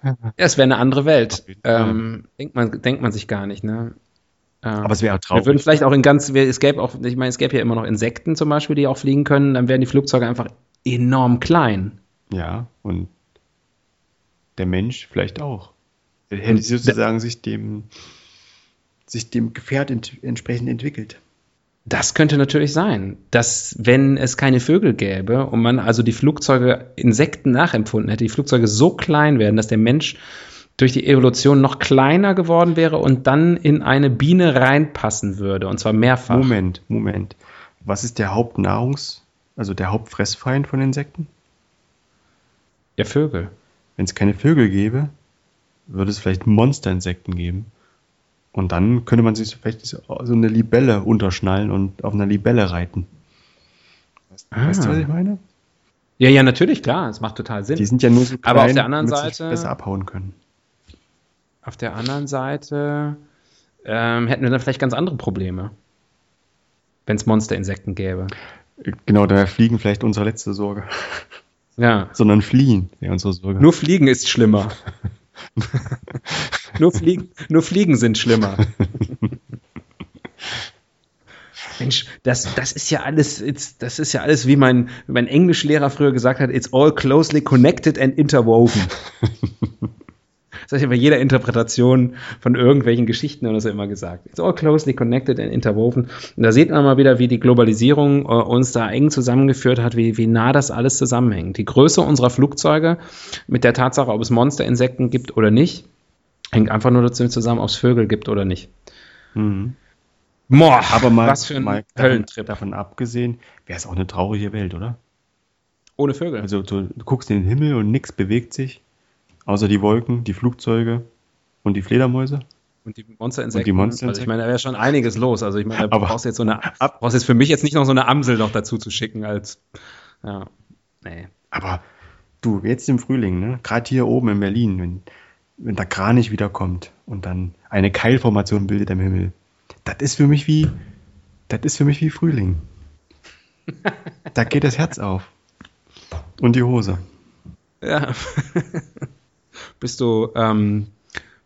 Ja, es wäre eine andere Welt. Ähm, denkt, man, denkt man sich gar nicht, ne? Ähm, Aber es wäre auch wir traurig. würden vielleicht auch in ganz, wir- es gäbe auch, ich meine, es gäbe ja immer noch Insekten zum Beispiel, die auch fliegen können, dann wären die Flugzeuge einfach enorm klein. Ja, und der Mensch vielleicht auch. Er hätte sozusagen sich dem, sich dem Gefährt ent entsprechend entwickelt. Das könnte natürlich sein, dass wenn es keine Vögel gäbe und man also die Flugzeuge Insekten nachempfunden hätte, die Flugzeuge so klein werden, dass der Mensch durch die Evolution noch kleiner geworden wäre und dann in eine Biene reinpassen würde, und zwar mehrfach. Moment, Moment. Was ist der Hauptnahrungs-, also der Hauptfressfeind von Insekten? Ja, Vögel. Wenn es keine Vögel gäbe, würde es vielleicht Monsterinsekten geben. Und dann könnte man sich vielleicht so eine Libelle unterschnallen und auf einer Libelle reiten. Weißt, Ah. weißt du, was ich meine? Ja, ja, natürlich, klar, es macht total Sinn. Die sind ja nur so klein, Aber auf der anderen Seite- besser abhauen können. Auf der anderen Seite ähm, hätten wir dann vielleicht ganz andere Probleme, wenn es Monsterinsekten gäbe. Genau, da fliegen vielleicht unsere letzte Sorge. Ja. Sondern fliehen. Nur Fliegen ist schlimmer. nur, Fliegen, nur Fliegen sind schlimmer. Mensch, das, das ist ja alles, das ist ja alles, wie mein, wie mein Englischlehrer früher gesagt hat, it's all closely connected and interwoven. Das habe ich bei jeder Interpretation von irgendwelchen Geschichten oder so immer gesagt. It's all closely connected and interwoven. Und da sieht man mal wieder, wie die Globalisierung äh, uns da eng zusammengeführt hat, wie, wie nah das alles zusammenhängt. Die Größe unserer Flugzeuge mit der Tatsache, ob es Monsterinsekten gibt oder nicht, hängt einfach nur dazu zusammen, ob es Vögel gibt oder nicht. Mhm. Boah, Aber mal, was für ein mal davon, Höllentrip. davon abgesehen, wäre es auch eine traurige Welt, oder? Ohne Vögel. Also du, du guckst in den Himmel und nichts bewegt sich, außer die Wolken, die Flugzeuge und die Fledermäuse. Und die Monsterinsekten. Und die Monsterinsekten. Also ich meine, da wäre schon einiges los. Also ich meine, da Aber- brauchst du jetzt so eine, brauchst jetzt für mich jetzt nicht noch so eine Amsel noch dazu zu schicken als, ja, nee. Aber du, jetzt im Frühling, ne? gerade hier oben in Berlin, wenn, wenn der Kranich wiederkommt und dann eine Keilformation bildet am Himmel, das ist für mich wie, das ist für mich wie Frühling. da geht das Herz auf. Und die Hose. Ja. bist du, ähm,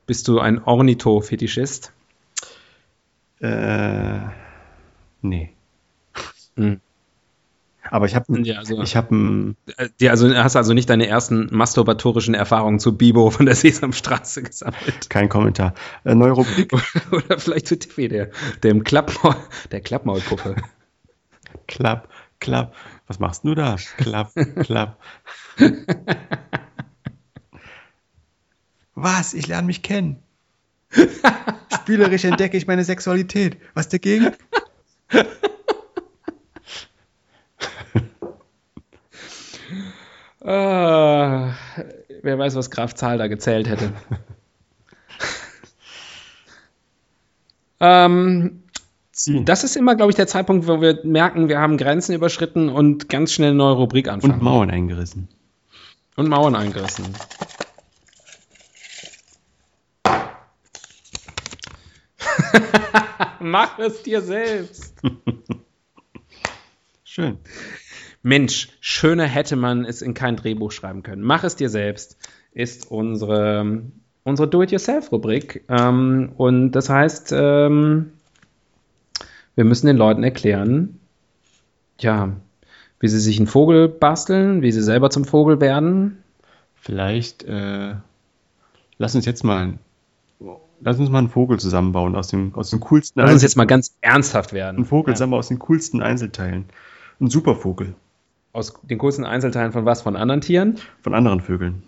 bist du ein Ornitho-Fetischist? Äh, nee. Hm. Aber ich habe Ja, also- ich hab ein, Äh, Die, also hast also nicht deine ersten masturbatorischen Erfahrungen zu Bibo von der Sesamstraße gesammelt. kein Kommentar. Äh, neue Rubrik. Oder vielleicht zu Tiffy, der, dem Klappmaul, der Klappmaulpuppe. Klapp, klapp. Was machst du da? Klapp, klapp. Was? Ich lerne mich kennen. Spielerisch entdecke ich meine Sexualität. Was dagegen? Ah, wer weiß, was Graf Zahl da gezählt hätte. ähm, Ziehen. das ist immer, glaube ich, der Zeitpunkt, wo wir merken, wir haben Grenzen überschritten und ganz schnell eine neue Rubrik anfangen. Und Mauern eingerissen. Und Mauern eingerissen. Mach es dir selbst. Schön. Mensch, schöner hätte man es in kein Drehbuch schreiben können. Mach es dir selbst ist unsere, unsere Do-it-yourself-Rubrik. Ähm, und das heißt, ähm, wir müssen den Leuten erklären, ja, wie sie sich einen Vogel basteln, wie sie selber zum Vogel werden. Vielleicht äh, lass uns jetzt mal lass uns mal einen Vogel zusammenbauen aus dem aus den coolsten Lass uns jetzt mal ganz ernsthaft werden. einen Vogel Ja. zusammen aus den coolsten Einzelteilen. Ein Supervogel Aus den kurzen Einzelteilen von was? Von anderen Tieren? von anderen Vögeln.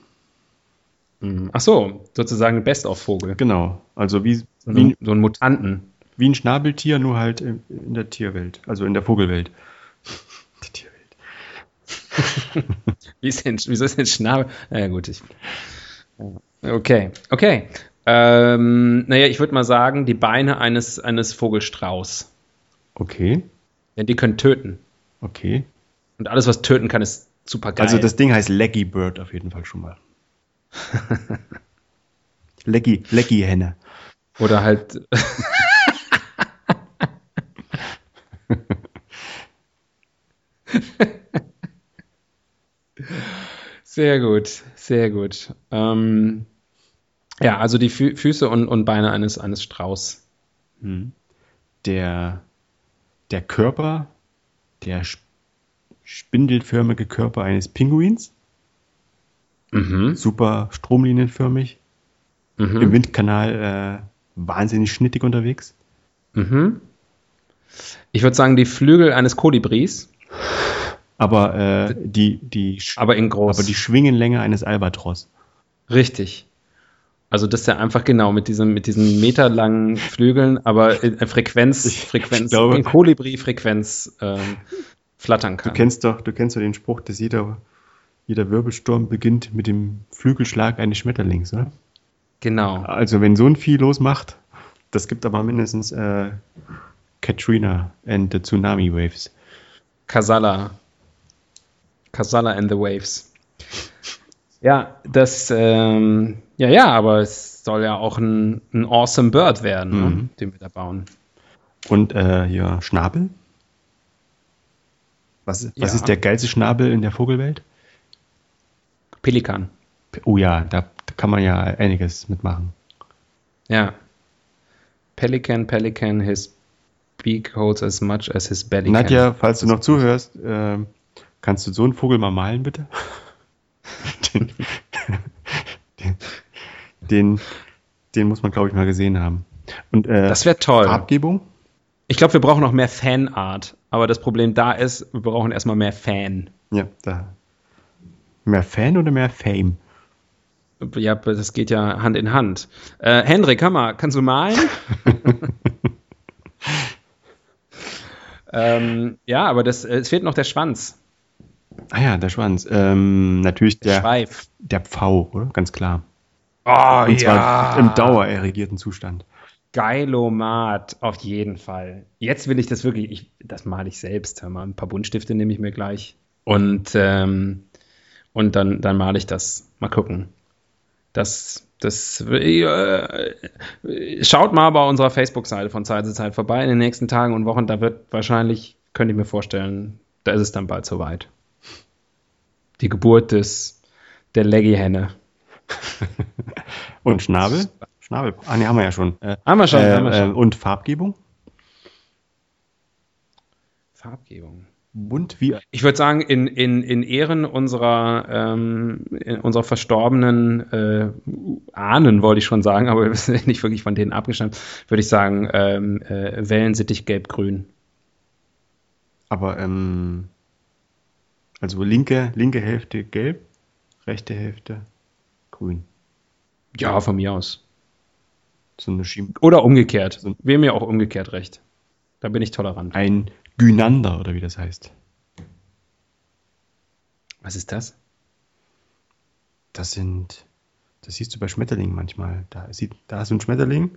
Mhm. Ach so, sozusagen Best-of-Vogel. Genau. Also wie, So, wie, ein- so ein Mutanten. wie ein Schnabeltier, nur halt in, der Tierwelt, also in der Vogelwelt. Die Tierwelt. Wie ist denn, wieso ist denn Schnabel? Naja, gut. Ich, okay, okay. Ähm, naja, ich würde mal sagen, die Beine eines, eines Vogelstrauß. Okay, Denn die können töten. okay. Und alles, was töten kann, ist super geil. Also das Ding heißt Leggy Bird auf jeden Fall schon mal. Leggy, Leggy Henne. Oder halt. sehr gut, sehr gut. Ähm, Ja, also die Fü Füße und, und Beine eines, eines Strauß. Hm. Der, der Körper, der sp spindelförmige Körper eines Pinguins. Mhm. Super stromlinienförmig. Mhm. Im Windkanal äh, wahnsinnig schnittig unterwegs. Mhm. Ich würde sagen, die Flügel eines Kolibris, Aber äh, die, die, aber in groß. aber die Schwingenlänge eines Albatros. Richtig. Also das ist ja einfach genau mit diesem mit diesen meterlangen Flügeln, aber in äh, Frequenz, Ich- Frequenz, ich glaube- in Kolibri-Frequenz ähm, flattern Du kann. kennst doch, du kennst doch den Spruch, dass jeder, jeder Wirbelsturm beginnt mit dem Flügelschlag eines Schmetterlings, oder? Genau. Also wenn so ein Vieh losmacht, das gibt aber mindestens äh, Katrina and the Tsunami Waves. Kasala. Kasala and the Waves. Ja, das, ähm, ja, ja, aber es soll ja auch ein, ein awesome Bird werden, ne, Mhm. den wir da bauen. Und äh, hier Schnabel. Was, was Ja. ist der geilste Schnabel in der Vogelwelt? Pelikan. Oh ja, da, da kann man ja einiges mitmachen. Ja. Pelican, Pelican, his beak holds as much as his belly Nadja, falls du noch zuhörst, äh, kannst du so einen Vogel mal malen, bitte? den, den, den, den muss man, glaube ich, mal gesehen haben. Und äh, Das wäre toll. Farbgebung? Ich glaube, wir brauchen noch mehr Fanart. Aber das Problem da ist, wir brauchen erstmal mehr Fan. Ja, da. Mehr Fan oder mehr Fame? Ja, das geht ja Hand in Hand. Äh, Hendrik, hör mal, kannst du malen? ähm, ja, aber das, es fehlt noch der Schwanz. Ah ja, der Schwanz. Ähm, natürlich Der der, Schweif. der Pfau, oder? Ganz klar. Oh, Und zwar im dauererregierten Zustand. Geilomat, auf jeden Fall. Jetzt will ich das wirklich, ich, das male ich selbst. Hör mal, ein paar Buntstifte nehme ich mir gleich. Und, ähm, und dann, dann male ich das. Mal gucken. Das, das, äh, schaut mal bei unserer Facebook-Seite von Zeit zu Zeit vorbei in den nächsten Tagen und Wochen. Da wird wahrscheinlich, könnte ich mir vorstellen, da ist es dann bald soweit. Die Geburt des, der Leggy-Henne. Und Schnabel? Schnabel. Ah, ne, haben wir ja schon. Äh, Haben wir schon, äh, haben wir schon. äh, und Farbgebung? Farbgebung. Bunt wie Ich würde sagen, in, in, in Ehren unserer, ähm, in unserer verstorbenen äh, Ahnen, wollte ich schon sagen, aber wir sind nicht wirklich von denen abgestammt, würde ich sagen, ähm, äh, Wellensittich gelb-grün. Aber, ähm, also linke, linke Hälfte gelb, rechte Hälfte grün. Ja, von mir aus. So eine Schiem Oder umgekehrt. So- Wäre mir auch umgekehrt recht. Da bin ich tolerant. ein Gynander, oder wie das heißt. Was ist das? Das sind, das siehst du bei Schmetterlingen manchmal. Da, sieht, da ist ein Schmetterling,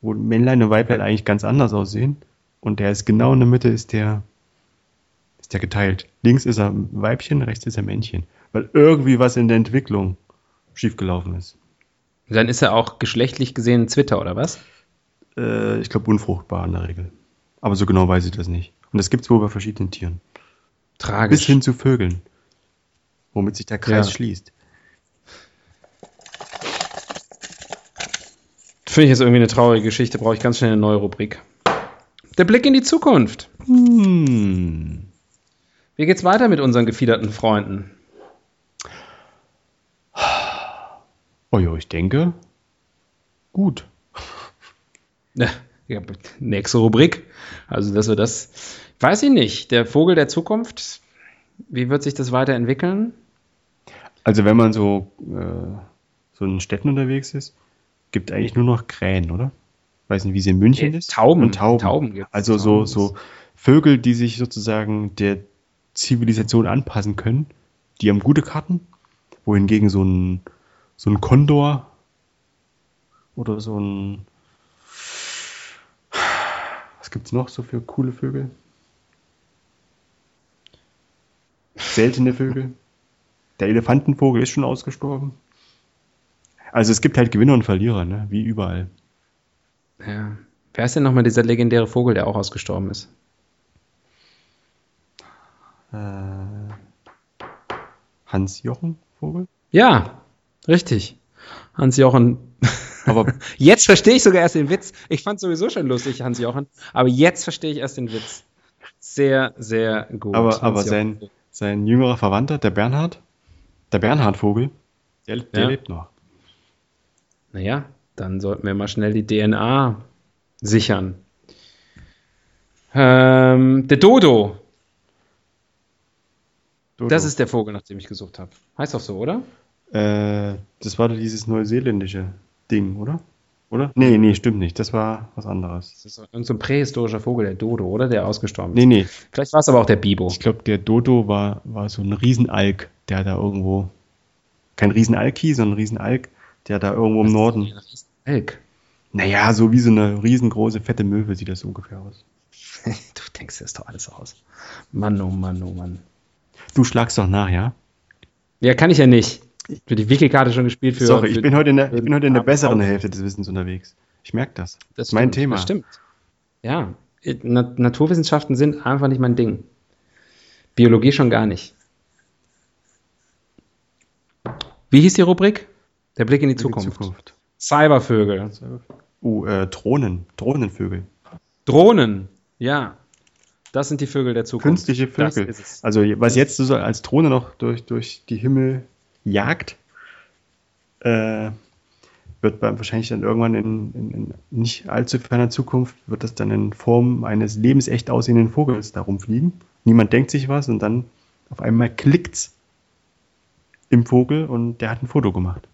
wo Männlein und Weiblein eigentlich ganz anders aussehen. Und der ist genau in der Mitte, ist der, ist der geteilt. Links ist er ein Weibchen, rechts ist er Männchen. Weil irgendwie was in der Entwicklung schiefgelaufen ist. Dann ist er auch geschlechtlich gesehen ein Zwitter, oder was? Äh, ich glaube unfruchtbar in der Regel. Aber so genau weiß ich das nicht. Und das gibt es wohl bei verschiedenen Tieren. Tragisch. Bis hin zu Vögeln. Womit sich der Kreis Ja. schließt. Finde ich jetzt irgendwie eine traurige Geschichte, brauche ich ganz schnell eine neue Rubrik. Der Blick in die Zukunft. Hm. Wie geht's weiter mit unseren gefiederten Freunden? Oh ja, ich denke, gut. Ja, nächste Rubrik. Also, dass wir das, weiß ich nicht, der Vogel der Zukunft, wie wird sich das weiterentwickeln? Also wenn man so, äh, so in Städten unterwegs ist, gibt eigentlich nur noch Krähen, oder? Weiß nicht, wie sie in München Äh, ist. Tauben. Und Tauben. Tauben. Also so, Tauben so Vögel, die sich sozusagen der Zivilisation anpassen können. Die haben gute Karten. Wohingegen so ein, so ein Kondor oder so ein, was gibt's noch so für coole Vögel? Seltene Vögel. Der Elefantenvogel ist schon ausgestorben. Also es gibt halt Gewinner und Verlierer, ne? wie überall. Ja. Wer ist denn nochmal dieser legendäre Vogel, der auch ausgestorben ist? Äh, Hans-Jochen Vogel? Ja, richtig. Hans-Jochen. Aber Jetzt verstehe ich sogar erst den Witz. Ich fand sowieso schon lustig, Hans-Jochen. Aber jetzt verstehe ich erst den Witz. Sehr, sehr gut. Aber, aber sein, sein jüngerer Verwandter, der Bernhard, der Bernhardvogel, der, der Ja. lebt noch. Naja, dann sollten wir mal schnell die DNA sichern. Ähm, der Dodo. Dodo. Das ist der Vogel, nach dem ich gesucht habe. Heißt doch so, oder? Äh, das war doch dieses neuseeländische Ding, oder? Oder? Nee, nee, stimmt nicht. Das war was anderes. Das ist so- irgend so ein prähistorischer Vogel, der Dodo, oder? Der ausgestorben ist. Nee, nee. Vielleicht war es aber auch der Bibo. Ich glaube, der Dodo war, war so ein Riesenalk, der da irgendwo. Kein Riesenalki, sondern ein Riesenalk, der da irgendwo im Norden. Elk. Naja, so wie so eine riesengroße, fette Möwe sieht das ungefähr aus. Du denkst dir das doch alles aus. Mann, oh Mann, oh Mann. Du schlagst doch nach, ja? Ja, kann ich ja nicht. Für die Wiki-Karte schon gespielt. Für, Sorry, für, ich bin heute in der, ich bin heute in der besseren Hälfte des Wissens unterwegs. Ich merke das. Das mein stimmt, Thema. Das stimmt. Ja, Na Naturwissenschaften sind einfach nicht mein Ding. Biologie schon gar nicht. Wie hieß die Rubrik? Der Blick in die Zukunft. Cybervögel. Uh, äh, Drohnen. Drohnenvögel. Drohnen. Ja. Das sind die Vögel der Zukunft. Künstliche Vögel. Also, was jetzt so als Drohne noch durch, durch die Himmel jagt, äh, wird wahrscheinlich dann irgendwann in, in, in nicht allzu ferner Zukunft, wird das dann in Form eines lebensecht aussehenden Vogels da rumfliegen. Niemand denkt sich was und dann auf einmal klickt's im Vogel und der hat ein Foto gemacht.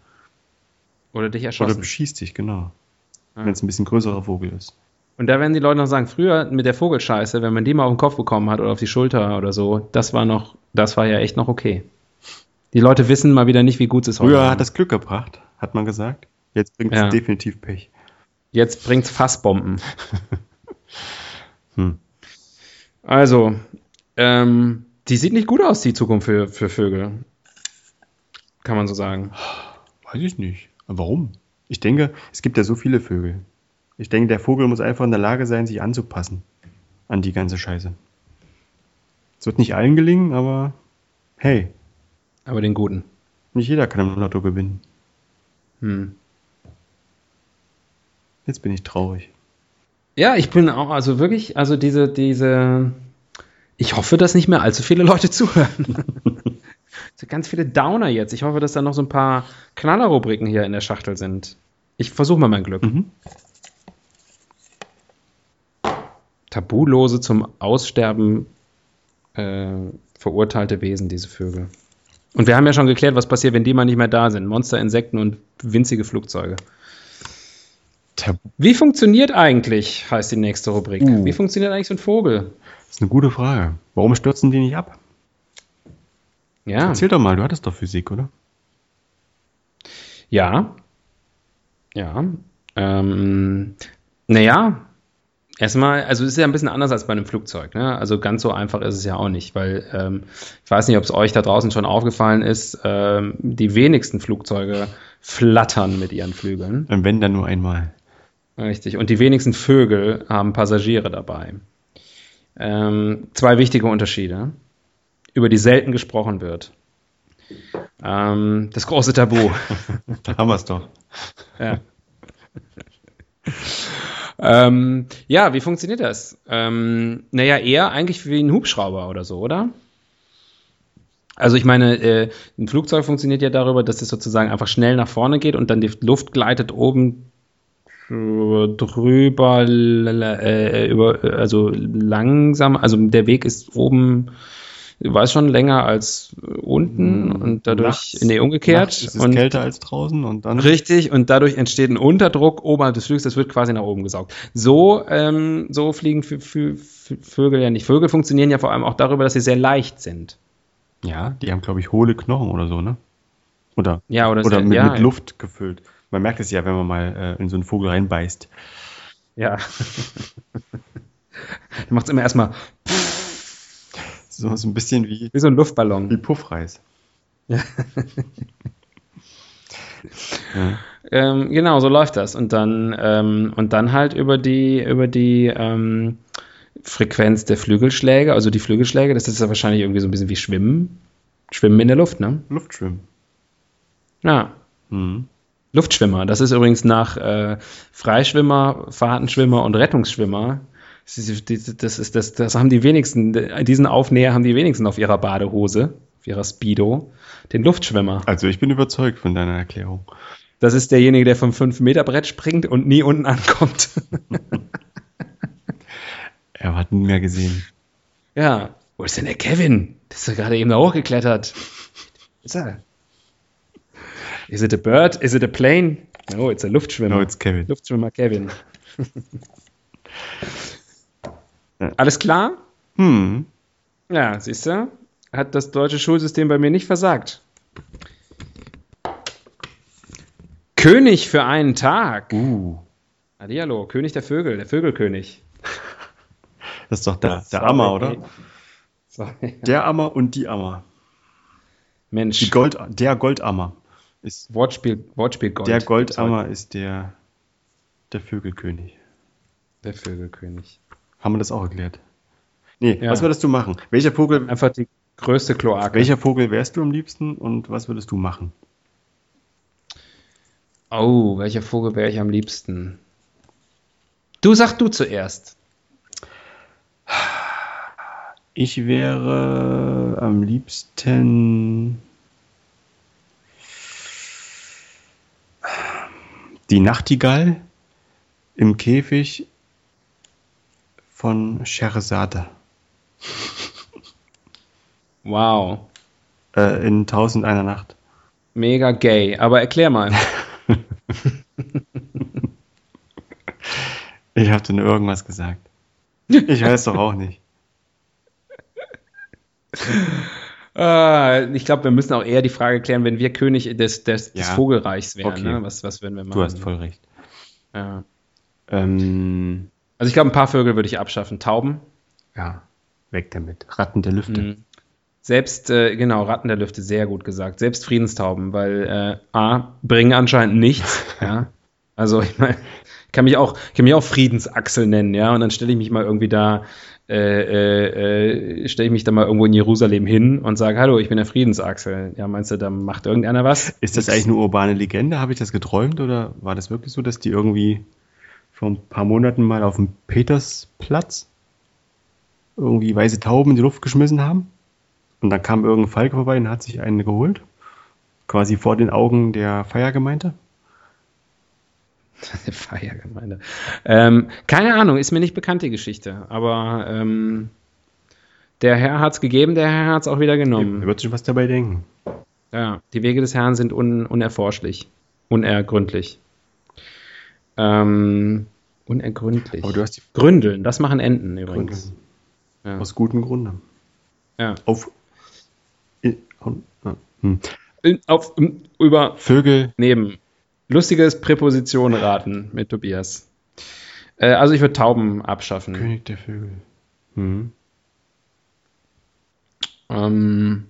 Oder dich Oder erschossen. beschießt sich, genau. Ah. Wenn es ein bisschen größerer Vogel ist. Und da werden die Leute noch sagen, früher mit der Vogelscheiße, wenn man die mal auf den Kopf bekommen hat oder auf die Schulter oder so, das war noch, das war ja echt noch okay. Die Leute wissen mal wieder nicht, wie gut es ist heute. Früher hat das Glück gebracht, hat man gesagt. Jetzt bringt es Ja. definitiv Pech. Jetzt bringt's Fassbomben. Hm. Also, ähm, die sieht nicht gut aus, die Zukunft für, für Vögel. Kann man so sagen. Weiß ich nicht. Warum? Ich denke, es gibt ja so viele Vögel. Ich denke, der Vogel muss einfach in der Lage sein, sich anzupassen an die ganze Scheiße. Es wird nicht allen gelingen, aber hey, Aber den guten. nicht jeder kann im Lotto gewinnen. Hm. Jetzt bin ich traurig. Ja, ich bin auch, also wirklich, also diese, diese, ich hoffe, dass nicht mehr allzu viele Leute zuhören. so ganz viele Downer jetzt. Ich hoffe, dass da noch so ein paar Knallerrubriken hier in der Schachtel sind. Ich versuche mal mein Glück. Mhm. Tabulose zum Aussterben äh, verurteilte Wesen, diese Vögel. Und wir haben ja schon geklärt, was passiert, wenn die mal nicht mehr da sind. Monster, Insekten und winzige Flugzeuge. Tabu Wie funktioniert eigentlich, heißt die nächste Rubrik. Uh. Wie funktioniert eigentlich so ein Vogel? ist eine gute Frage. Warum stürzen die nicht ab? Ja. Erzähl doch mal, du hattest doch Physik, oder? Ja. Ja. Ähm, naja, erstmal, also es ist ja ein bisschen anders als bei einem Flugzeug. Ne? Also ganz so einfach ist es ja auch nicht, weil ähm, ich weiß nicht, ob es euch da draußen schon aufgefallen ist, ähm, die wenigsten Flugzeuge flattern mit ihren Flügeln. Und wenn dann nur einmal. Richtig. Und die wenigsten Vögel haben Passagiere dabei. Ähm, zwei wichtige Unterschiede, über die selten gesprochen wird. Ähm, das große Tabu. Da haben wir es doch. Ja. ähm, ja, wie funktioniert das? Ähm, naja, eher eigentlich wie ein Hubschrauber oder so, oder? Also ich meine, äh, ein Flugzeug funktioniert ja darüber, dass es sozusagen einfach schnell nach vorne geht und dann die Luft gleitet oben drüber, äh, über, also langsam, also der Weg ist oben, war schon länger als unten und dadurch, Nachts- nee, umgekehrt. Nachts ist es und kälter als draußen und dann. Richtig, und dadurch entsteht ein Unterdruck oberhalb des Flügels, das wird quasi nach oben gesaugt. So, ähm, so fliegen Vö- Vö- Vö- Vögel ja nicht. Vögel funktionieren ja vor allem auch darüber, dass sie sehr leicht sind. Ja, die haben, glaube ich, hohle Knochen oder so, ne? Oder, Ja, oder, oder sehr, mit, ja, mit Luft gefüllt. Man merkt es ja, wenn man mal äh, in so einen Vogel reinbeißt. Ja. du machst immer erstmal So, so ein bisschen wie, wie so ein wie Luftballon. Puffreis. Ja. Ja. Ähm, genau, so läuft das. Und dann, ähm, und dann halt über die, über die ähm, Frequenz der Flügelschläge, also die Flügelschläge, das ist ja wahrscheinlich irgendwie so ein bisschen wie Schwimmen. Schwimmen in der Luft, ne? Luftschwimmen. Ja. Mhm. Luftschwimmer. Das ist übrigens nach äh, Freischwimmer, Fahrtenschwimmer und Rettungsschwimmer. Das ist, das, das, haben die wenigsten, diesen Aufnäher haben die wenigsten auf ihrer Badehose, auf ihrer Speedo, den Luftschwimmer. Also ich bin überzeugt von deiner Erklärung. Das ist derjenige, der vom 5-Meter-Brett springt und nie unten ankommt. er hat nie mehr gesehen. Ja. Wo ist denn der Kevin? Der ist doch gerade eben da hochgeklettert. Ist er? Is it a bird? Is it a plane? Oh, it's a Luftschwimmer. No, it's Kevin. Luftschwimmer Kevin. Alles klar? Hm. Ja, siehst du? Hat das deutsche Schulsystem bei mir nicht versagt. König für einen Tag. Uh. Hallihallo, König der Vögel, der Vögelkönig. Das ist doch der, der Ammer, oder? Sorry. Der Ammer und die Ammer. Mensch, Die Gold, der Goldammer ist Wortspiel, Wortspiel Gold. der Goldammer ist der der Vögelkönig. Der Vögelkönig. Haben wir das auch erklärt? Nee, Ja. was würdest du machen? Welcher Vogel, Einfach die größte Kloake. welcher Vogel wärst du am liebsten und was würdest du machen? Oh, welcher Vogel wäre ich am liebsten? Du sag du zuerst. Ich wäre am liebsten die Nachtigall im Käfig von Scheherazade Wow. äh, in Tausend einer Nacht. Mega gay. Aber erklär mal. Ich hatte nur irgendwas gesagt. Ich weiß doch auch nicht. Äh, ich glaube, wir müssen auch eher die Frage klären, wenn wir König des, des, des Ja. Vogelreichs wären. Okay. Ne? Was, was würden wir machen? Du hast voll recht. Ja. Ähm, Also ich glaube, ein paar Vögel würde ich abschaffen. Tauben. ja, weg damit. Ratten der Lüfte. Mhm. Selbst, äh, genau, Ratten der Lüfte, sehr gut gesagt. Selbst Friedenstauben, weil äh, A, bringen anscheinend nichts. ja. Also ich meine, ich kann mich auch, kann mich auch Friedensachsel nennen, ja. Und dann stelle ich mich mal irgendwie da, äh, äh, äh, stelle ich mich da mal irgendwo in Jerusalem hin und sage, hallo, ich bin der Friedensachsel. Ja, meinst du, da macht irgendeiner was? Ist das eigentlich eine urbane Legende? Habe ich das geträumt oder war das wirklich so, dass die irgendwie vor ein paar Monaten mal auf dem Petersplatz irgendwie weiße Tauben in die Luft geschmissen haben? Und dann kam irgendein Falke vorbei und hat sich eine geholt? Quasi vor den Augen der Feiergemeinde? Feiergemeinde. Ähm, keine Ahnung, ist mir nicht bekannt, die Geschichte. Aber ähm, der Herr hat es gegeben, der Herr hat es auch wieder Er genommen. wird sich was dabei denken. Ja, die Wege des Herrn sind un unerforschlich. Unergründlich. Ähm, unergründlich. Aber du hast die Gründeln, das machen Enten übrigens. Ja. Aus gutem Grunde. Ja. Auf. in- Hm. In- Auf, um, über, Vögel. neben. Lustiges Präposition raten mit Tobias. Äh, also ich würde Tauben abschaffen. König der Vögel. Hm. Ähm,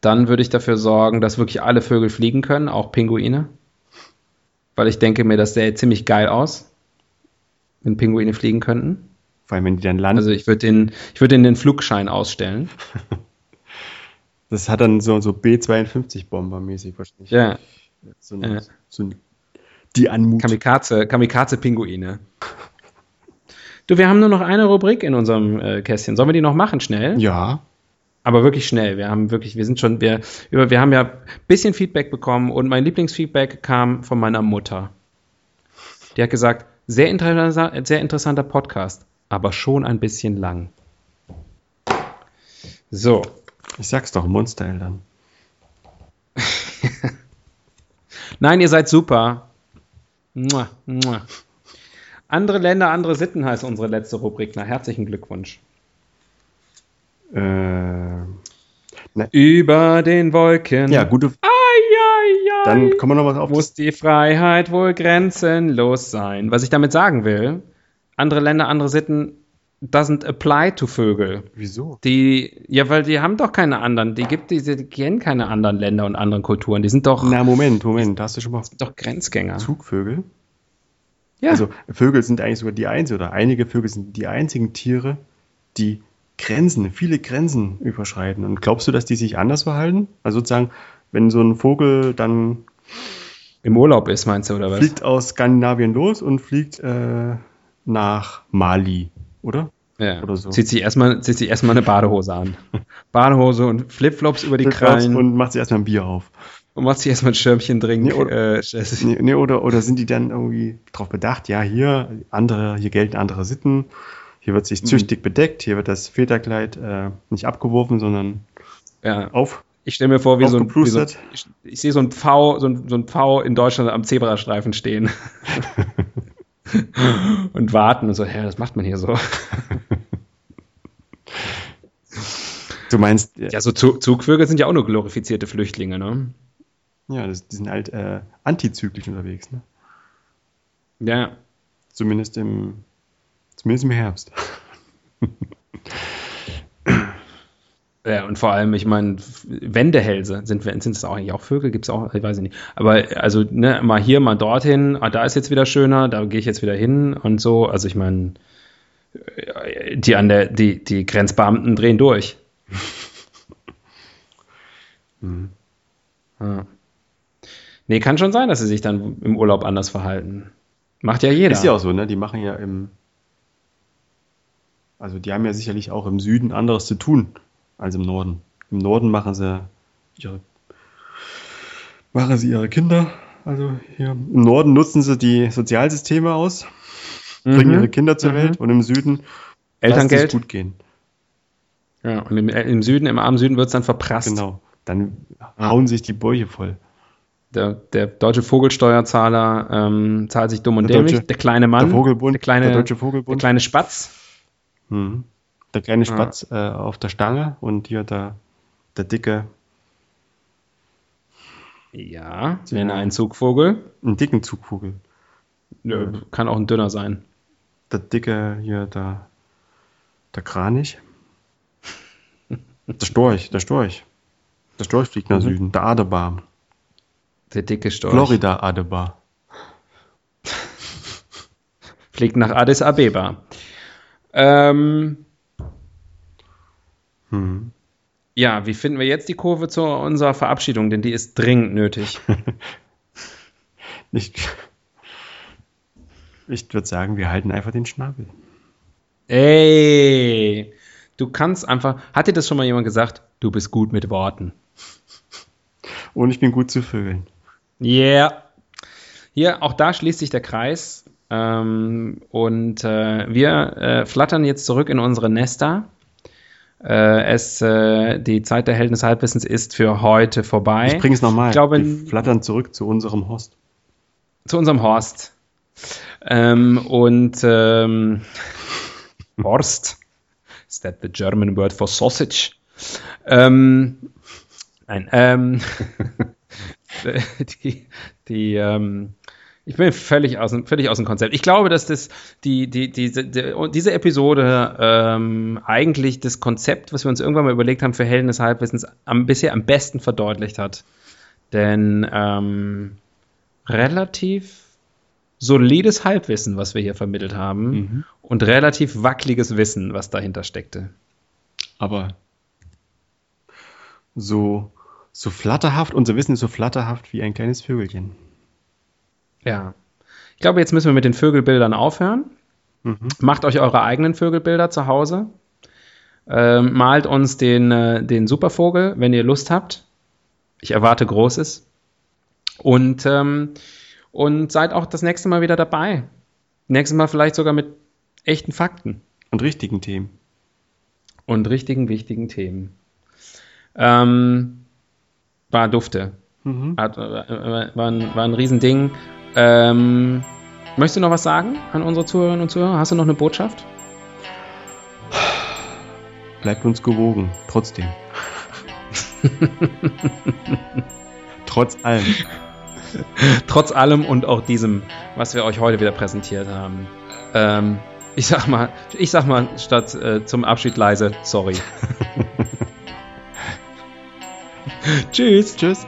dann würde ich dafür sorgen, dass wirklich alle Vögel fliegen können, auch Pinguine. Weil ich denke mir, das sähe ziemlich geil aus, wenn Pinguine fliegen könnten. Vor allem, wenn die dann landen. Also ich würde den, ich würde den den Flugschein ausstellen. das hat dann so, so B-52-Bomber-mäßig wahrscheinlich. Ja, So, eine, Ja. so eine, die Anmut. Kamikaze, Kamikaze-Pinguine. Du, wir haben nur noch eine Rubrik in unserem äh, Kästchen. Sollen wir die noch machen, schnell? ja. Aber wirklich schnell. Wir haben wirklich, wir sind schon, wir, über, wir haben ja ein bisschen Feedback bekommen und mein Lieblingsfeedback kam von meiner Mutter. Die hat gesagt, sehr, interessa sehr interessanter Podcast, aber schon ein bisschen lang. So, Ich sag's doch, Monstereltern. nein, ihr seid super. Mua, mua. Andere Länder, andere Sitten heißt unsere letzte Rubrik. Na, herzlichen Glückwunsch. Äh, Über den Wolken. ja, gute. Ai. Dann kommen wir noch mal auf muss die Freiheit wohl grenzenlos sein. Was ich damit sagen will, andere Länder, andere Sitten doesn't apply to Vögel. Wieso? Die, ja, weil die haben doch keine anderen, die gibt diese, die kennen keine anderen Länder und anderen Kulturen. Die sind doch, Na, Moment, Moment. Da hast du schon mal doch Grenzgänger. Zugvögel. Ja. Also, Vögel sind eigentlich sogar die einzigen, oder einige Vögel sind die einzigen Tiere, die Grenzen, viele Grenzen überschreiten. Und glaubst du, dass die sich anders verhalten? Also sozusagen, wenn so ein Vogel dann Im Urlaub ist, meinst du, oder was? Fliegt aus Skandinavien los und fliegt äh, nach Mali, oder? Ja. Oder so. Zieht sich erstmal, zieht sich erstmal eine Badehose an. Badehose und Flipflops über die Krallen und, Und macht sich erstmal ein Bier auf. macht sich erstmal ein Schirmchen trinken. Nee, oder- äh. Nee, nee, oder, oder sind die dann irgendwie darauf bedacht, ja, hier, andere, hier gelten andere Sitten, hier wird sich züchtig bedeckt, hier wird das Federkleid äh, nicht abgeworfen, sondern ja. auf. Ich stelle mir vor, wie so, ein, wie so ich, ich sehe so ein Pfau, so ein, so ein Pfau in Deutschland am Zebrastreifen stehen. und warten und so, hä, das macht man hier so. Du meinst, ja, Ja, so Zu- Zugvögel sind ja auch nur glorifizierte Flüchtlinge, ne? ja das, die sind halt äh, antizyklisch unterwegs, ne? Ja, Zumindest im, zumindest im Herbst. Ja, und vor allem, ich meine, Wendehälse, sind, sind das auch eigentlich auch Vögel? Gibt es auch? Ich weiß nicht. Aber also, ne, mal hier, mal dorthin, ah, da ist jetzt wieder schöner, da gehe ich jetzt wieder hin und so. Also ich meine, die an der, die, die Grenzbeamten drehen durch. Ja. Nee, kann schon sein, dass sie sich dann im Urlaub anders verhalten. Macht ja jeder. Ist ja auch so, ne? Die machen ja im, also die haben ja sicherlich auch im Süden anderes zu tun als im Norden. Im Norden machen sie ihre, machen sie ihre Kinder, also hier im Norden nutzen sie die Sozialsysteme aus, bringen ihre Kinder zur Mhm. Welt und im Süden Elterngeld. gut gehen. Ja, und im, im Süden, im armen Süden wird es dann verprasst. Genau. Dann hauen sich die Bäuche voll. Der, der deutsche Vogelsteuerzahler ähm, zahlt sich dumm und Der dämlich. deutsche- der kleine Mann, der Vogelbund, der kleine, der deutsche der Vogelbund. kleine Spatz. Mhm. Der kleine Spatz äh, auf der Stange und hier der, der dicke, Ja, nenne einen Zugvogel. einen dicken Zugvogel. Nö, Kann auch ein dünner sein. Der dicke hier, der, der Kranich. Der Storch, der Storch. Der Storch fliegt nach Süden. Der Adebar. Der dicke Storch. Florida Adebar. Fliegt nach Addis Abeba. Ähm, Ja, wie finden wir jetzt die Kurve zu unserer Verabschiedung? Denn die ist dringend nötig. Ich, ich würde sagen, wir halten einfach den Schnabel. Ey, du kannst einfach. Hat dir das schon mal jemand gesagt? Du bist gut mit Worten. Und ich bin gut zu Vögeln. Yeah. Hier, auch da schließt sich der Kreis. Ähm, und äh, wir äh, flattern jetzt zurück in unsere Nester. Äh, es, äh, die Zeit der Helden des Halbwissens ist für heute vorbei. Ich bringe es nochmal. Ich glaube, wir flattern zurück zu unserem Host. zu unserem Horst. Ähm, und ähm, Horst. Is that the German word for sausage? Ähm, nein, ähm, die, die, ähm, ich bin völlig aus, dem- völlig aus dem Konzept. Ich glaube, dass das die, die, diese, die, diese Episode ähm, eigentlich das Konzept, was wir uns irgendwann mal überlegt haben für Helden des Halbwissens, am, bisher am besten verdeutlicht hat. Denn ähm, relativ solides Halbwissen, was wir hier vermittelt haben, und relativ wackeliges Wissen, was dahinter steckte. Aber so, so flatterhaft, unser Wissen ist so flatterhaft wie ein kleines Vögelchen. Ja. Ich glaube, jetzt müssen wir mit den Vögelbildern aufhören. Mhm. Macht euch eure eigenen Vögelbilder zu Hause. Ähm, malt uns den, äh, den Supervogel, wenn ihr Lust habt. Ich erwarte Großes. Und, ähm, und seid auch das nächste Mal wieder dabei. Nächstes Mal vielleicht sogar mit echten Fakten Und richtigen Themen. und richtigen, wichtigen Themen. Ähm, war dufte. Mhm. Hat, äh, äh, war, ein, war ein Riesending. Ähm, möchtest du noch was sagen an unsere Zuhörerinnen und Zuhörer? Hast du noch eine Botschaft? Bleibt uns gewogen, trotzdem. Trotz allem. Trotz allem und auch diesem, was wir euch heute wieder präsentiert haben. Ähm, ich sag mal, ich sag mal statt äh, zum Abschied leise, sorry. Tschüss. Tschüss.